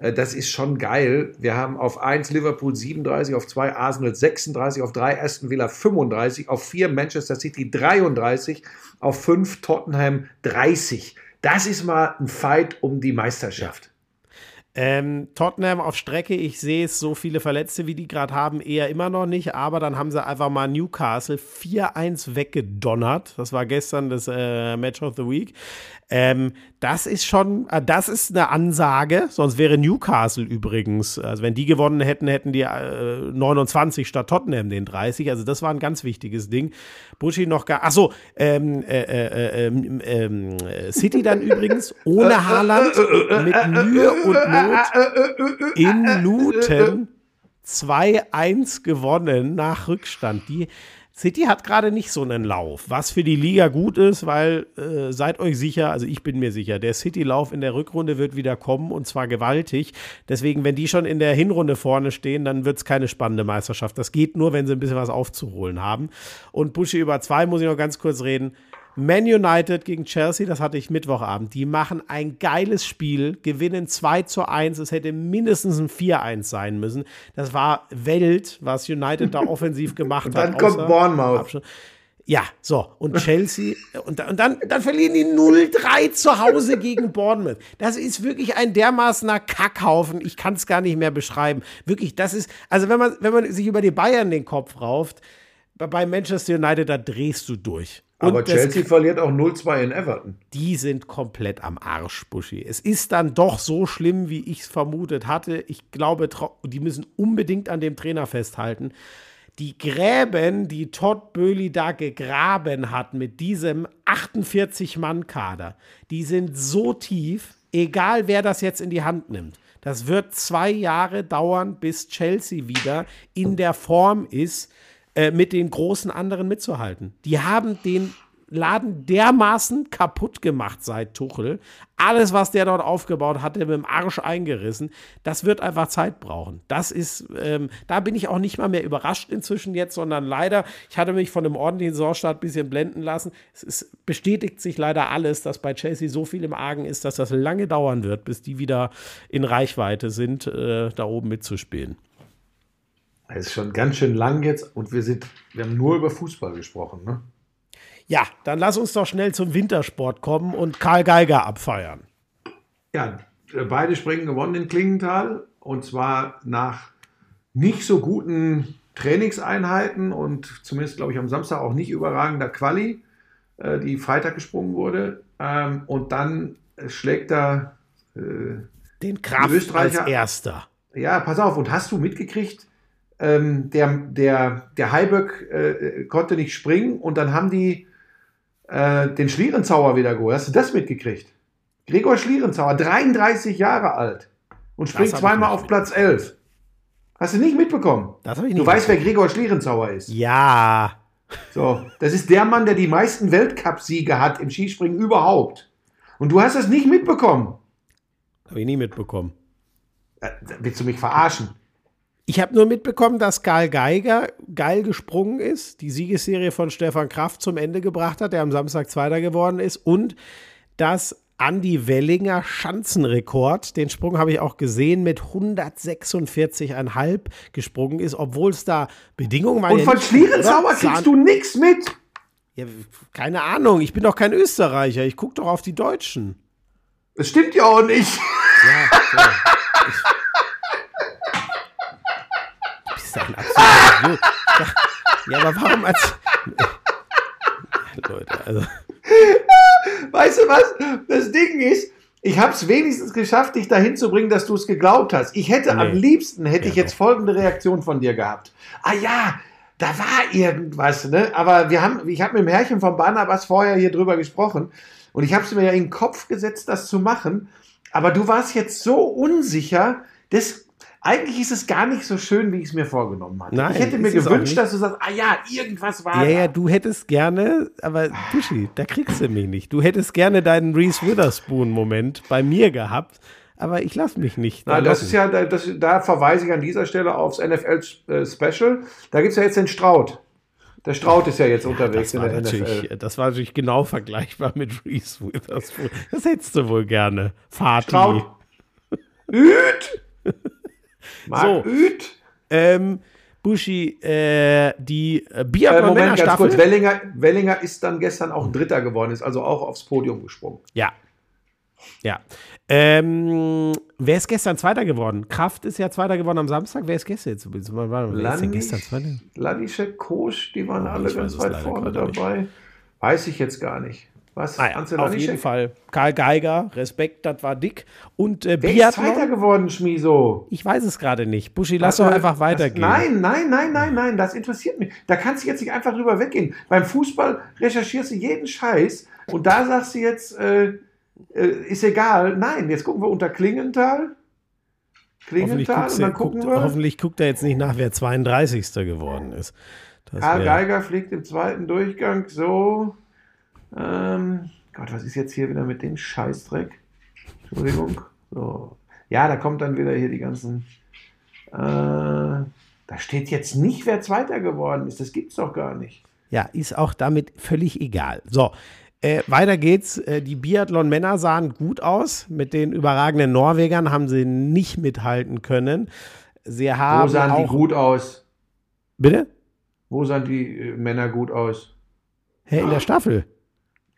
das ist schon geil. Wir haben auf 1 Liverpool 37, auf 2 Arsenal 36, auf 3 Aston Villa 35, auf 4 Manchester City 33, auf 5 Tottenham 30. Das ist mal ein Fight um die Meisterschaft. Ähm, Tottenham auf Strecke, ich sehe es, so viele Verletzte, wie die gerade haben, eher immer noch nicht, aber dann haben sie einfach mal Newcastle 4-1 weggedonnert. Das war gestern das äh, Match of the Week. Ähm, das ist schon, äh, das ist eine Ansage, sonst wäre Newcastle übrigens, also wenn die gewonnen hätten, hätten die äh, 29 statt Tottenham den 30, also das war ein ganz wichtiges Ding. Buschi noch gar, achso, ähm, äh, äh, ähm, ähm, äh, City dann übrigens ohne Haaland mit Mühe und Not in Luton 2-1 gewonnen nach Rückstand. Die City hat gerade nicht so einen Lauf, was für die Liga gut ist, weil äh, seid euch sicher, also ich bin mir sicher, der City-Lauf in der Rückrunde wird wieder kommen und zwar gewaltig. Deswegen, wenn die schon in der Hinrunde vorne stehen, dann wird es keine spannende Meisterschaft. Das geht nur, wenn sie ein bisschen was aufzuholen haben. Und Buschi über zwei muss ich noch ganz kurz reden. Man United gegen Chelsea, das hatte ich Mittwochabend. Die machen ein geiles Spiel, gewinnen 2 zu 1. Es hätte mindestens ein 4-1 sein müssen. Das war Welt, was United da <laughs> offensiv gemacht Und hat. dann kommt Bournemouth. Ja, so. Und Chelsea, und, und dann, dann verlieren die 0-3 zu Hause gegen Bournemouth. Das ist wirklich ein dermaßener Kackhaufen. Ich kann es gar nicht mehr beschreiben. Wirklich, das ist, also wenn man, wenn man sich über die Bayern den Kopf rauft, bei Manchester United, da drehst du durch. Aber das- Chelsea verliert auch 0-2 in Everton. die sind komplett am Arsch, Buschi. Es ist dann doch so schlimm, wie ich es vermutet hatte. Ich glaube, die müssen unbedingt an dem Trainer festhalten. Die Gräben, die Todd Böhli da gegraben hat mit diesem 48-Mann-Kader, die sind so tief, egal wer das jetzt in die Hand nimmt. Das wird zwei Jahre dauern, bis Chelsea wieder in der Form ist, äh, mit den großen anderen mitzuhalten. Die haben den Laden dermaßen kaputt gemacht seit Tuchel. Alles, was der dort aufgebaut hat, der mit dem Arsch eingerissen. Das wird einfach Zeit brauchen. Das ist, ähm, da bin ich auch nicht mal mehr überrascht inzwischen jetzt, sondern leider, ich hatte mich von einem ordentlichen Saisonstart ein bisschen blenden lassen. Es ist, bestätigt sich leider alles, dass bei Chelsea so viel im Argen ist, dass das lange dauern wird, bis die wieder in Reichweite sind, äh, da oben mitzuspielen. Es ist schon ganz schön lang jetzt und wir sind, wir haben nur über Fußball gesprochen, ne? Ja, dann lass uns doch schnell zum Wintersport kommen und Karl Geiger abfeiern. Ja, äh, beide Springen gewonnen in Klingenthal und zwar nach nicht so guten Trainingseinheiten und zumindest, glaube ich, am Samstag auch nicht überragender Quali, äh, die Freitag gesprungen wurde. Ähm, und dann äh, schlägt er, äh, Den Kraft Österreicher- als Erster. ja, pass auf, und hast du mitgekriegt, ähm, der, der, der Heiböck äh, konnte nicht springen und dann haben die äh, den Schlierenzauer wieder geholt. Hast du das mitgekriegt? Gregor Schlierenzauer, 33 Jahre alt und springt zweimal auf Platz 11. Hast du nicht mitbekommen? Das habe ich Du nicht. weißt, wer Gregor Schlierenzauer ist. ja, So, das ist der Mann, der die meisten Weltcupsiege hat im Skispringen überhaupt. Und du hast das nicht mitbekommen. habe ich nie mitbekommen. Äh, Willst du mich verarschen? Ich habe nur mitbekommen, dass Karl Geiger geil gesprungen ist, die Siegesserie von Stefan Kraft zum Ende gebracht hat, der am Samstag Zweiter geworden ist und dass Andy Wellinger Schanzenrekord, den Sprung habe ich auch gesehen, mit 146,5 gesprungen ist, obwohl es da Bedingungen waren. Und von Schlierenzauer oder? kriegst du nichts mit. Ja, keine Ahnung, ich bin doch kein Österreicher, ich gucke doch auf die Deutschen. Das stimmt ja auch nicht. Ja, so. <laughs> Ich, du bist ein absoluter Idiot. Ja, aber warum als. Leute, also. Weißt du was? Das Ding ist, ich habe es wenigstens geschafft, dich dahin zu bringen, dass du es geglaubt hast. Ich hätte am Nee. liebsten, hätte ich Ja, jetzt folgende Reaktion von dir gehabt. Ah ja, da war irgendwas, ne? Aber wir haben, ich habe mit dem Herrchen von Barnabas vorher hier drüber gesprochen und ich habe es mir ja in den Kopf gesetzt, das zu machen. Aber du warst jetzt so unsicher, das, eigentlich ist es gar nicht so schön, wie ich es mir vorgenommen hatte. Nein, ich hätte mir gewünscht, dass du sagst, ah ja, irgendwas war Ja, da. ja, du hättest gerne, aber Buschi, da kriegst du mich nicht. Du hättest gerne deinen Reese Witherspoon-Moment bei mir gehabt, aber ich lass mich nicht. Na, da das ist ja, da- das, da verweise ich an dieser Stelle aufs NFL äh, Special. Da gibt es ja jetzt den Straut. Der Straut ist ja jetzt unterwegs Das war, in der NFL. das war natürlich genau vergleichbar mit Reese Witherspoon. Das hättest du wohl gerne. Fati. Straut. Üt! <laughs> Marc So. Üt! Ähm, Buschi, äh, die äh, Äh, Moment, ganz kurz. Wellinger, Wellinger ist dann gestern auch Dritter geworden, ist also auch aufs Podium gesprungen. Ja. Ja. Ähm, wer ist gestern Zweiter geworden? Kraft ist ja Zweiter geworden am Samstag. Wer ist gestern jetzt? Warte Wer Landisch, gestern Zweiter? Ladischek, Kosch, die waren Oh, alle ganz weit vorne gerade nicht. dabei. Weiß ich jetzt gar nicht. Was? Ja, Ansel auf jeden Fall. Karl Geiger, Respekt, das war dick. Und äh, Wer ist Zweiter geworden, Schmiso? Ich weiß es gerade nicht. Buschi, lass doch einfach das- weitergehen. Nein, nein, nein, nein, nein, das interessiert mich. Da kannst du jetzt nicht einfach drüber weggehen. Beim Fußball recherchierst du jeden Scheiß und da sagst du jetzt, äh, äh, ist egal. Nein, jetzt gucken wir unter Klingenthal. Hoffentlich, Klingenthal du, dann gucken guckt, wir. hoffentlich guckt er jetzt nicht nach, wer 32. geworden ist. Das Karl Geiger fliegt im zweiten Durchgang so. Ähm, Gott, was ist jetzt hier wieder mit dem Scheißdreck? Entschuldigung. So. Ja, da kommt dann wieder hier die ganzen. Äh, da steht jetzt nicht, wer Zweiter geworden ist. Das gibt's doch gar nicht. Ja, ist auch damit völlig egal. So, äh, weiter geht's. Äh, die Biathlon-Männer sahen gut aus. Mit den überragenden Norwegern haben sie nicht mithalten können. Sie Wo haben sahen die auch, gut aus? Bitte? Wo sahen die äh, Männer gut aus? Hä, in der Staffel.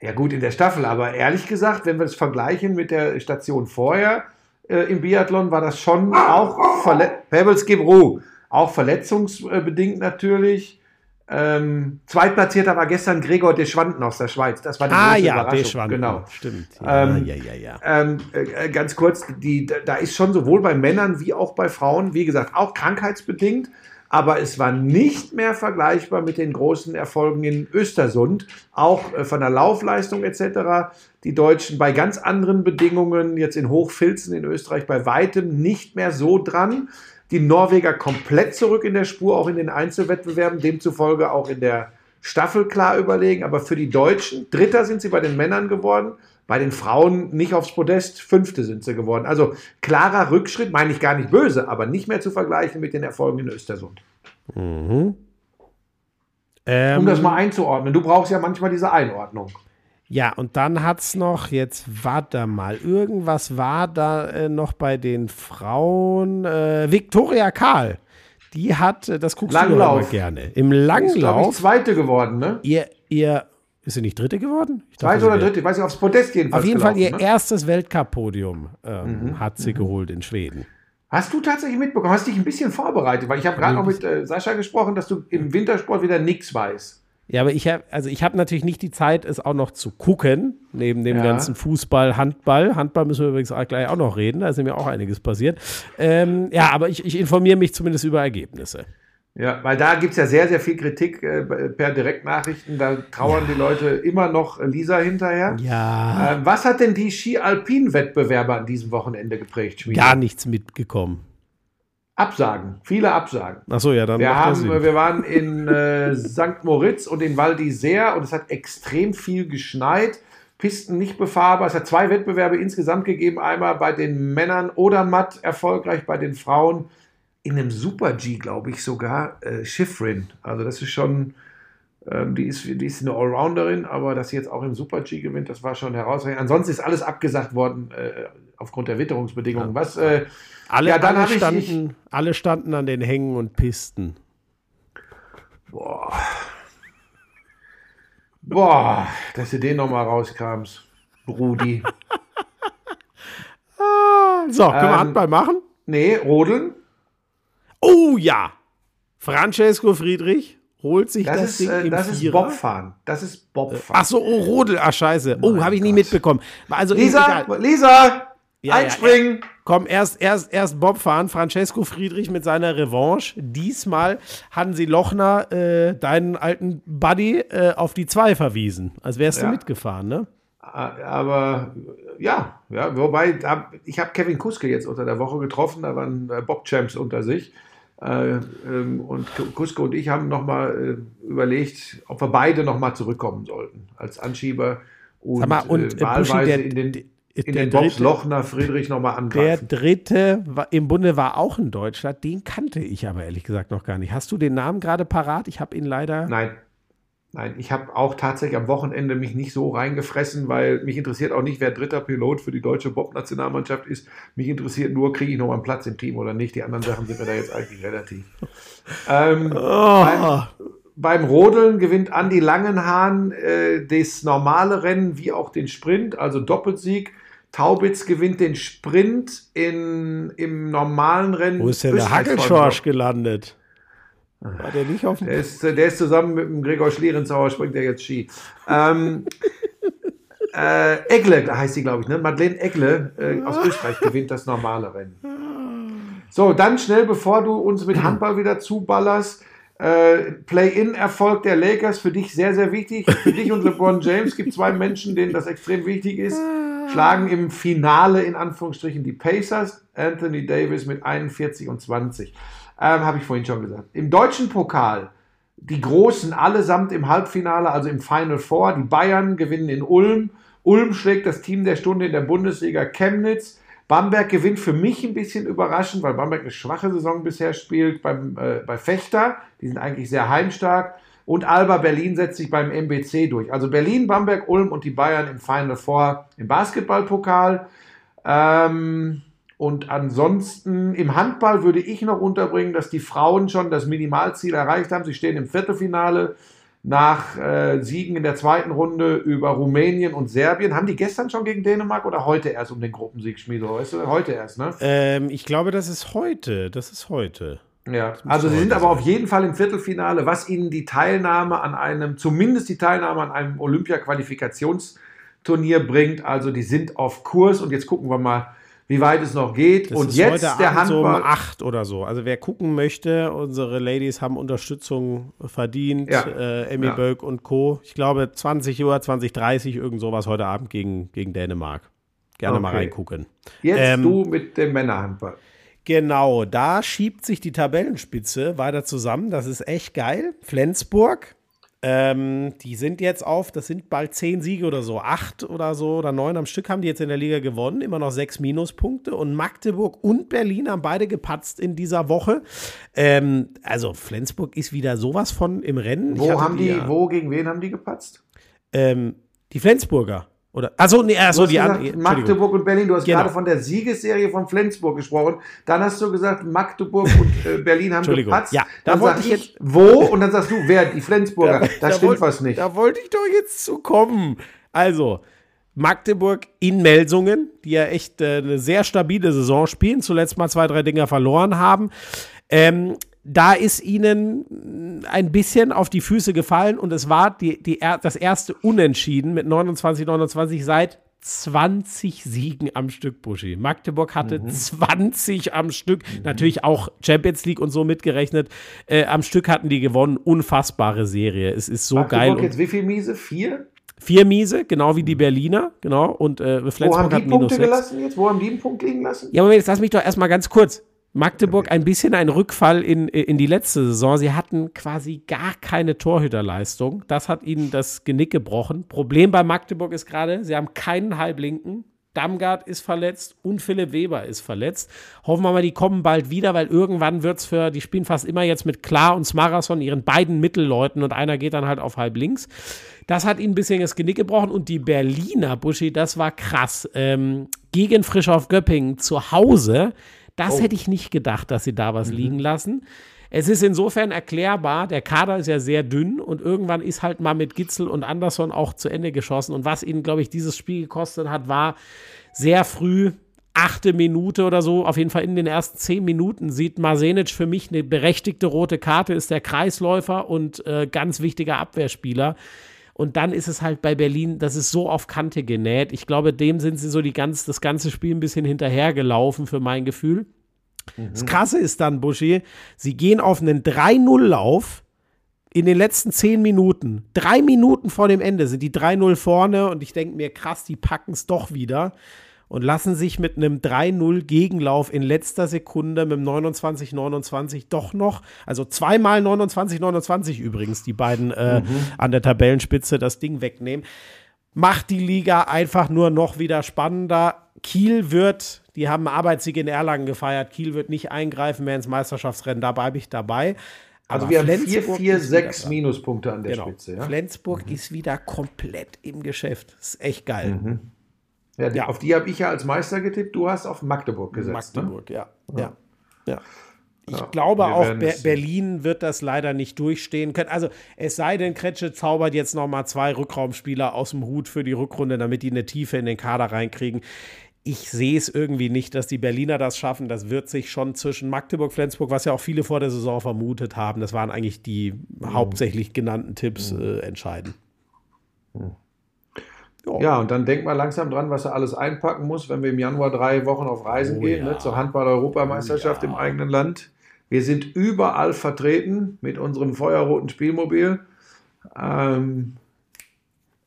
Ja, gut, in der Staffel, aber ehrlich gesagt, wenn wir es vergleichen mit der Station vorher äh, im Biathlon, war das schon auch, Verle Pebbles, gib Ruhe. auch verletzungsbedingt natürlich. Ähm, Zweitplatzierter war gestern Gregor Deschwanden aus der Schweiz. Das war die Ah große ja, Überraschung. Deschwanden. Genau. Stimmt. Ja, Ähm, ja, ja, ja. Ähm, äh, ganz kurz, die, da ist schon sowohl bei Männern wie auch bei Frauen, wie gesagt, auch krankheitsbedingt, aber es war nicht mehr vergleichbar mit den großen Erfolgen in Östersund, auch äh, von der Laufleistung etc. Die Deutschen bei ganz anderen Bedingungen, jetzt in Hochfilzen in Österreich, bei weitem nicht mehr so dran. Die Norweger komplett zurück in der Spur, auch in den Einzelwettbewerben, demzufolge auch in der Staffel klar überlegen. Aber für die Deutschen, Dritter sind sie bei den Männern geworden, bei den Frauen nicht aufs Podest, Fünfte sind sie geworden. Also klarer Rückschritt, meine ich gar nicht böse, aber nicht mehr zu vergleichen mit den Erfolgen in Östersund. Ähm, Um das mal einzuordnen. Du brauchst ja manchmal diese Einordnung. Ja, und dann hat's noch, jetzt warte mal, irgendwas war da äh, noch bei den Frauen. Äh, Viktoria Karl, die hat, äh, das guckst du Langlauf. doch immer gerne. Im Ist, glaube ich, Langlauf, Zweite geworden, ne? ihr, ihr, ist sie nicht Dritte geworden? Ich Zweite oder Dritte, ich weiß nicht, aufs Podest jedenfalls. Auf jeden Fall ihr gelaufen, ne? erstes Weltcup-Podium ähm, Mhm. hat sie geholt in Schweden. Hast du tatsächlich mitbekommen? Hast dich ein bisschen vorbereitet? Weil ich habe gerade noch mit äh, Sascha gesprochen, dass du im Wintersport wieder nichts weißt. Ja, aber ich habe, also ich habe natürlich nicht die Zeit, es auch noch zu gucken, neben dem Ja. ganzen Fußball, Handball. Handball müssen wir übrigens auch gleich auch noch reden, da ist nämlich auch einiges passiert. Ähm, ja, aber ich, ich informiere mich zumindest über Ergebnisse. Ja, weil da gibt es ja sehr, sehr viel Kritik äh, per Direktnachrichten. Da trauern die Leute immer noch Lisa hinterher. Ja, Ähm, was hat denn die Ski-Alpin-Wettbewerbe an diesem Wochenende geprägt, Schmiede? gar nichts mitgekommen. Absagen, viele Absagen. Achso, ja, dann Wir, haben, wir waren in äh, St. Moritz und in Val d'Isère und es hat extrem viel geschneit. Pisten nicht befahrbar. Es hat zwei Wettbewerbe insgesamt gegeben. Einmal bei den Männern oder Matt erfolgreich, bei den Frauen in einem Super-G, glaube ich sogar, äh, Schiffrin. Also das ist schon, ähm, die, ist, die ist eine Allrounderin, aber dass sie jetzt auch im Super-G gewinnt, das war schon herausragend. Ansonsten ist alles abgesagt worden äh, aufgrund der Witterungsbedingungen. Was, äh, alle, ja, alle, hab ich- standen, alle standen an den Hängen und Pisten. boah, dass du den nochmal rauskamst, Brudi. <laughs> So, können wir Ähm, Handball machen? Nee, Rodeln. Oh ja! Francesco Friedrich holt sich das, Das, ist, Ding äh, im das ist Vierer. Bobfahren. Das ist Bobfahren. Ach so, oh, Rodel, ach scheiße. Oh, habe ich nie mitbekommen. Also, Lisa, egal. Lisa, Ja, einspringen. Komm, erst, erst, erst Bob fahren. Francesco Friedrich mit seiner Revanche. Diesmal Hansi Lochner, äh, deinen alten Buddy, äh, auf die 2 verwiesen. Als wärst du Ja. mitgefahren, ne? Aber ja, ja, wobei, ich habe Kevin Kuske jetzt unter der Woche getroffen, da waren äh, Bob-Champs unter sich. Äh, ähm, und K- Kuske und ich haben nochmal äh, überlegt, ob wir beide nochmal zurückkommen sollten als Anschieber und, mal, und, äh, wahlweise der- in den, der- in der den Bobs dritte- Lochner Friedrich nochmal Der angreifen. dritte war, im Bunde war auch ein Deutscher. Den kannte ich aber ehrlich gesagt noch gar nicht. Hast du den Namen gerade parat? Ich habe ihn leider. Nein. Nein, ich habe auch tatsächlich am Wochenende mich nicht so reingefressen, weil mich interessiert auch nicht, wer dritter Pilot für die deutsche Bob-Nationalmannschaft ist. Mich interessiert nur, kriege ich noch mal einen Platz im Team oder nicht. Die anderen Sachen sind mir da jetzt eigentlich relativ. Ähm, beim, beim Rodeln gewinnt Andi Langenhahn äh, das normale Rennen wie auch den Sprint, also Doppelsieg. Taubitz gewinnt den Sprint in, im normalen Rennen. Wo ist denn der Hackelschorsch gelandet? War der nicht auf dem. der ist, der ist zusammen mit dem Gregor Schlierenzauer, springt der jetzt Ski. Ähm, <laughs> äh, Egle heißt sie, glaube ich, ne? Madeleine Egle äh, aus Österreich gewinnt das normale Rennen. So, dann schnell, bevor du uns mit Handball wieder zuballerst. Äh, Play-in-Erfolg der Lakers für dich sehr, sehr wichtig. Für dich und LeBron James gibt zwei Menschen, denen das extrem wichtig ist. Schlagen im Finale in Anführungsstrichen die Pacers. Anthony Davis mit 41 und 20. Ähm, Habe ich vorhin schon gesagt. Im deutschen Pokal die Großen allesamt im Halbfinale, also im Final Four. Die Bayern gewinnen in Ulm. Ulm schlägt das Team der Stunde in der Bundesliga Chemnitz. Bamberg gewinnt für mich ein bisschen überraschend, weil Bamberg eine schwache Saison bisher spielt beim, äh, bei Fechter. Die sind eigentlich sehr heimstark. Und Alba Berlin setzt sich beim MBC durch. Also Berlin, Bamberg, Ulm und die Bayern im Final Four im Basketballpokal. Ähm, und ansonsten im Handball würde ich noch unterbringen, dass die Frauen schon das Minimalziel erreicht haben. Sie stehen im Viertelfinale nach äh, Siegen in der zweiten Runde über Rumänien und Serbien. Haben die gestern schon gegen Dänemark oder heute erst um den Gruppensieg, Schmiedo? Weißt du, heute erst, ne? Ähm, ich glaube, das ist heute. Das ist heute. Ja, also sie sind aber auf jeden Fall im Viertelfinale, was ihnen die Teilnahme an einem, zumindest die Teilnahme an einem Olympia-Qualifikationsturnier bringt. Also die sind auf Kurs und jetzt gucken wir mal, wie weit es noch geht. Das und jetzt heute der Abend so um Handball. 8 oder so. Also wer gucken möchte, unsere Ladies haben Unterstützung verdient. Ja. Äh, Emmy Ja. Bölk und Co. Ich glaube 20 Uhr, 2030, irgend sowas heute Abend gegen, gegen Dänemark. Gerne mal Okay. reingucken. Jetzt Ähm, du mit dem Männerhandball. Genau, da schiebt sich die Tabellenspitze weiter zusammen. Das ist echt geil. Flensburg, ähm, die sind jetzt auf, das sind bald zehn Siege oder so, acht oder so oder neun am Stück haben die jetzt in der Liga gewonnen, immer noch sechs Minuspunkte. Und Magdeburg und Berlin haben beide gepatzt in dieser Woche. Ähm, also Flensburg ist wieder sowas von im Rennen. Wo haben die, ja- wo gegen wen haben die gepatzt? Ähm, die Flensburger. Oder, achso, nee, achso, die anderen. Magdeburg und Berlin. Du hast Genau. gerade von der Siegesserie von Flensburg gesprochen. Dann hast du gesagt, Magdeburg und äh, Berlin haben gepatzt. Ja, da dann wollte sag ich ich, wo? Und dann sagst du, wer? Die Flensburger. da, Da stimmt wollt- was nicht. Da wollte ich doch jetzt zu kommen. Also, Magdeburg in Melsungen, die ja echt äh, eine sehr stabile Saison spielen, zuletzt mal zwei, drei Dinger verloren haben. Ähm, da ist ihnen ein bisschen auf die Füße gefallen und es war die, die, das erste Unentschieden mit 29, 29 seit 20 Siegen am Stück, Buschi. Magdeburg hatte Mhm. 20 am Stück, natürlich auch Champions League und so mitgerechnet. Äh, am Stück hatten die gewonnen. Unfassbare Serie. Es ist so Magdeburg geil. Und jetzt wie viel Miese? Vier? vier Miese, genau wie die Berliner, genau. Und äh, Wo Flensburg haben die hat minus Punkte sechs. gelassen jetzt? Wo haben die einen Punkt liegen lassen? Ja, Moment, jetzt lass mich doch erstmal ganz kurz. Magdeburg ein bisschen ein Rückfall in, in die letzte Saison. Sie hatten quasi gar keine Torhüterleistung. Das hat ihnen das Genick gebrochen. Problem bei Magdeburg ist gerade, sie haben keinen Halblinken. Damgard ist verletzt und Philipp Weber ist verletzt. Hoffen wir mal, die kommen bald wieder, weil irgendwann wird es für, die spielen fast immer jetzt mit Klar und Smarason, ihren beiden Mittelleuten und einer geht dann halt auf halb links. Das hat ihnen ein bisschen das Genick gebrochen und die Berliner, Buschi, das war krass. Ähm, gegen Frischhoff Göppingen zu Hause, das hätte ich nicht gedacht, dass sie da was liegen lassen. Es ist insofern erklärbar, der Kader ist ja sehr dünn und irgendwann ist halt mal mit Gitzel und Anderson auch zu Ende geschossen. Und was ihnen, glaube ich, dieses Spiel gekostet hat, war sehr früh, achte Minute oder so, auf jeden Fall in den ersten zehn Minuten sieht Marsenic für mich eine berechtigte rote Karte, ist der Kreisläufer und äh, ganz wichtiger Abwehrspieler. Und dann ist es halt bei Berlin, das ist so auf Kante genäht. Ich glaube, dem sind sie so die ganz, das ganze Spiel ein bisschen hinterhergelaufen für mein Gefühl. Das Krasse ist dann, Buschi, sie gehen auf einen 3-0-Lauf in den letzten 10 Minuten. Drei Minuten vor dem Ende sind die 3-0 vorne und ich denke mir, krass, die packen es doch wieder und lassen sich mit einem 3-0 Gegenlauf in letzter Sekunde mit dem 29-29 doch noch, also zweimal 29-29 übrigens, die beiden äh, an der Tabellenspitze das Ding wegnehmen. Macht die Liga einfach nur noch wieder spannender. Kiel wird, die haben Arbeitssieg in Erlangen gefeiert, Kiel wird nicht eingreifen mehr ins Meisterschaftsrennen, da bleibe ich dabei. Also wir haben Flensburg vier, ist wieder sechs dran. Minuspunkte an der Genau. Spitze. Ja? Flensburg ist wieder komplett im Geschäft. Das ist echt geil. Ja, die, Ja. Auf die habe ich ja als Meister getippt. Du hast auf Magdeburg gesetzt. Ne? Magdeburg, ja. ja. ja. Ich Ja, glaube wir auch, werden Be es sehen. Berlin wird das leider nicht durchstehen können. Also es sei denn, Kretsche zaubert jetzt noch mal zwei Rückraumspieler aus dem Hut für die Rückrunde, damit die eine Tiefe in den Kader reinkriegen. Ich sehe es irgendwie nicht, dass die Berliner das schaffen. Das wird sich schon zwischen Magdeburg, Flensburg, was ja auch viele vor der Saison vermutet haben, das waren eigentlich die Mhm. hauptsächlich genannten Tipps, äh, entscheiden. Ja, und dann denkt mal langsam dran, was er alles einpacken muss, wenn wir im Januar drei Wochen auf Reisen Oh gehen, ja. ne, zur Handball-Europameisterschaft im eigenen Land. Wir sind überall vertreten mit unserem feuerroten Spielmobil. Ähm,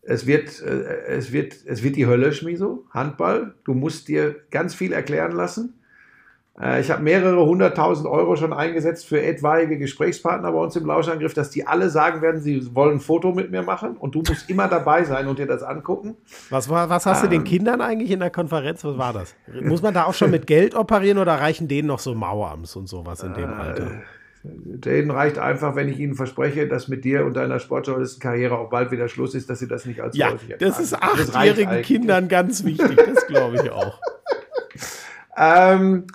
es, wird, äh, es, wird, es wird die Hölle, Schmiso. Handball. Du musst dir ganz viel erklären lassen. Äh, ich habe mehrere hunderttausend Euro schon eingesetzt für etwaige Gesprächspartner bei uns im Lauschangriff, dass die alle sagen werden, sie wollen ein Foto mit mir machen und du musst immer dabei sein und dir das angucken. Was, war, was hast du den Kindern eigentlich in der Konferenz? Was war das? Muss man da auch schon mit Geld operieren oder reichen denen noch so Mauerams und sowas in dem Alter? Denen reicht einfach, wenn ich ihnen verspreche, dass mit dir und deiner Sportjournalistenkarriere auch bald wieder Schluss ist, dass sie das nicht als Ja, das ist achtjährigen eigentlich. Kindern ganz wichtig, das glaube ich auch. <laughs> Ähm,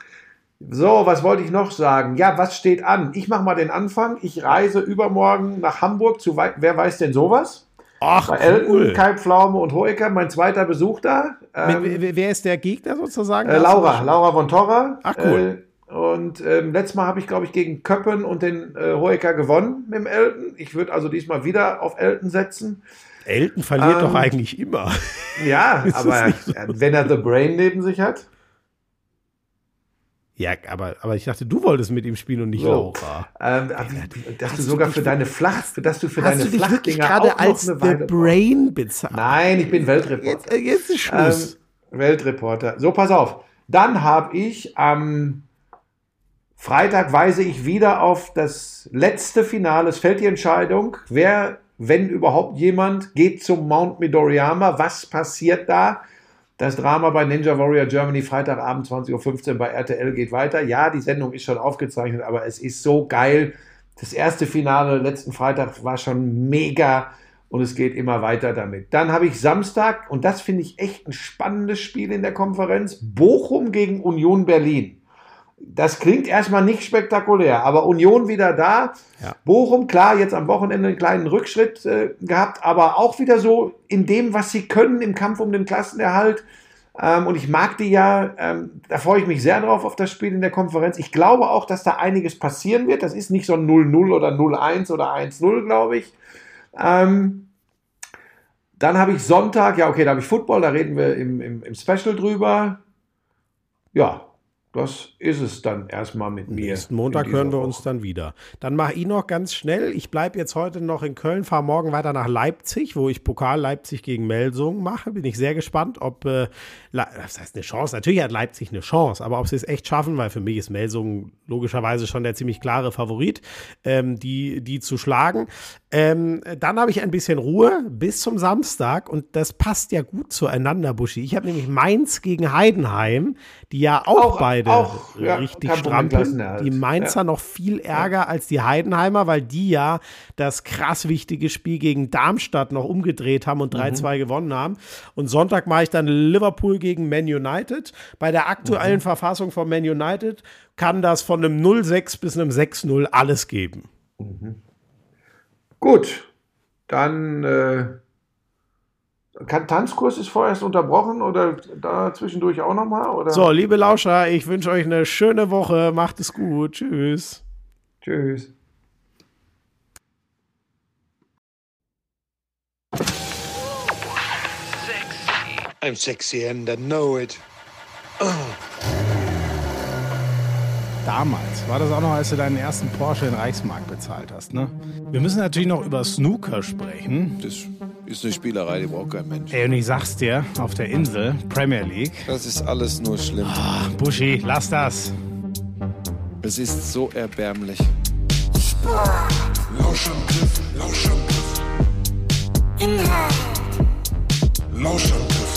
so, was wollte ich noch sagen? Ja, was steht an? Ich mache mal den Anfang. Ich reise übermorgen nach Hamburg zu, wei- wer weiß denn sowas? Ach, Bei Elton, cool. Kai Pflaume und Hoeker, mein zweiter Besuch da. Ähm, Wer- wer, ist der Gegner sozusagen? Äh, Laura, Laura von Torra. Ach, cool. Äh, Und ähm, letztes Mal habe ich, glaube ich, gegen Köppen und den äh, Hoeker gewonnen mit dem Elton. Ich würde also diesmal wieder auf Elton setzen. Elton verliert Ähm, doch eigentlich immer. Ja, <laughs> aber so? wenn er The Brain neben sich hat. Ja, aber, aber ich dachte, du wolltest mit ihm spielen und nicht So. Laura. Ähm, dass hast du du sogar für deine Flach, dass du für deine Flachdinger gerade als eine Weile Brain bezahlt? Nein, ich bin Weltreporter. Jetzt, äh, jetzt ist Schluss. Ähm, Weltreporter. So, pass auf. Dann habe ich am Freitag weise ich wieder auf das letzte Finale. Es fällt die Entscheidung, wer, wenn überhaupt jemand, geht zum Mount Midoriyama. Was passiert da? Das Drama bei Ninja Warrior Germany Freitagabend 20.15 Uhr bei RTL geht weiter. Ja, die Sendung ist schon aufgezeichnet, aber es ist so geil. Das erste Finale letzten Freitag war schon mega und es geht immer weiter damit. Dann habe ich Samstag, und das finde ich echt ein spannendes Spiel in der Konferenz, Bochum gegen Union Berlin. Das klingt erstmal nicht spektakulär, aber Union wieder da. Ja. Bochum, klar, jetzt am Wochenende einen kleinen Rückschritt äh, gehabt, aber auch wieder so in dem, was sie können im Kampf um den Klassenerhalt. Ähm, und ich mag die ja, ähm, da freue ich mich sehr drauf auf das Spiel in der Konferenz. Ich glaube auch, dass da einiges passieren wird. Das ist nicht so ein 0-0 oder 0-1 oder 1-0, glaube ich. Ähm, dann habe ich Sonntag, ja, okay, da habe ich Football, da reden wir im, im, im Special drüber. Ja, das ist es dann erstmal mit mir. Nächsten Montag hören wir Woche. uns dann wieder. Dann mache ich noch ganz schnell. Ich bleibe jetzt heute noch in Köln, fahre morgen weiter nach Leipzig, wo ich Pokal Leipzig gegen Melsungen mache. Bin ich sehr gespannt, ob, äh, das heißt eine Chance, natürlich hat Leipzig eine Chance, aber ob sie es echt schaffen, weil für mich ist Melsungen logischerweise schon der ziemlich klare Favorit, ähm, die, die zu schlagen. Ähm, dann habe ich ein bisschen Ruhe bis zum Samstag und das passt ja gut zueinander, Buschi. Ich habe nämlich Mainz gegen Heidenheim, die ja auch, Auch- beide auch, ja, richtig strampeln. Die Mainzer Ja. noch viel ärger als die Heidenheimer, weil die ja das krass wichtige Spiel gegen Darmstadt noch umgedreht haben und 3-2 gewonnen haben. Und Sonntag mache ich dann Liverpool gegen Man United. Bei der aktuellen Verfassung von Man United kann das von einem 0-6 bis einem 6-0 alles geben. Gut, dann äh, Tanzkurs ist vorerst unterbrochen oder da zwischendurch auch nochmal? Oder? So, liebe Lauscher, ich wünsche euch eine schöne Woche. Macht es gut. Tschüss. Tschüss. I'm sexy and I know it. Damals war das auch noch, als du deinen ersten Porsche in Reichsmark bezahlt hast, ne? Wir müssen natürlich noch über Snooker sprechen. Das ist eine Spielerei, die braucht kein Mensch. Ey, und ich sag's dir, auf der Insel, Premier League. Das ist alles nur schlimm. Buschi, lass das. Es ist so erbärmlich. Lauschangriff, Lauschangriff, Inhalt, Lauschangriff.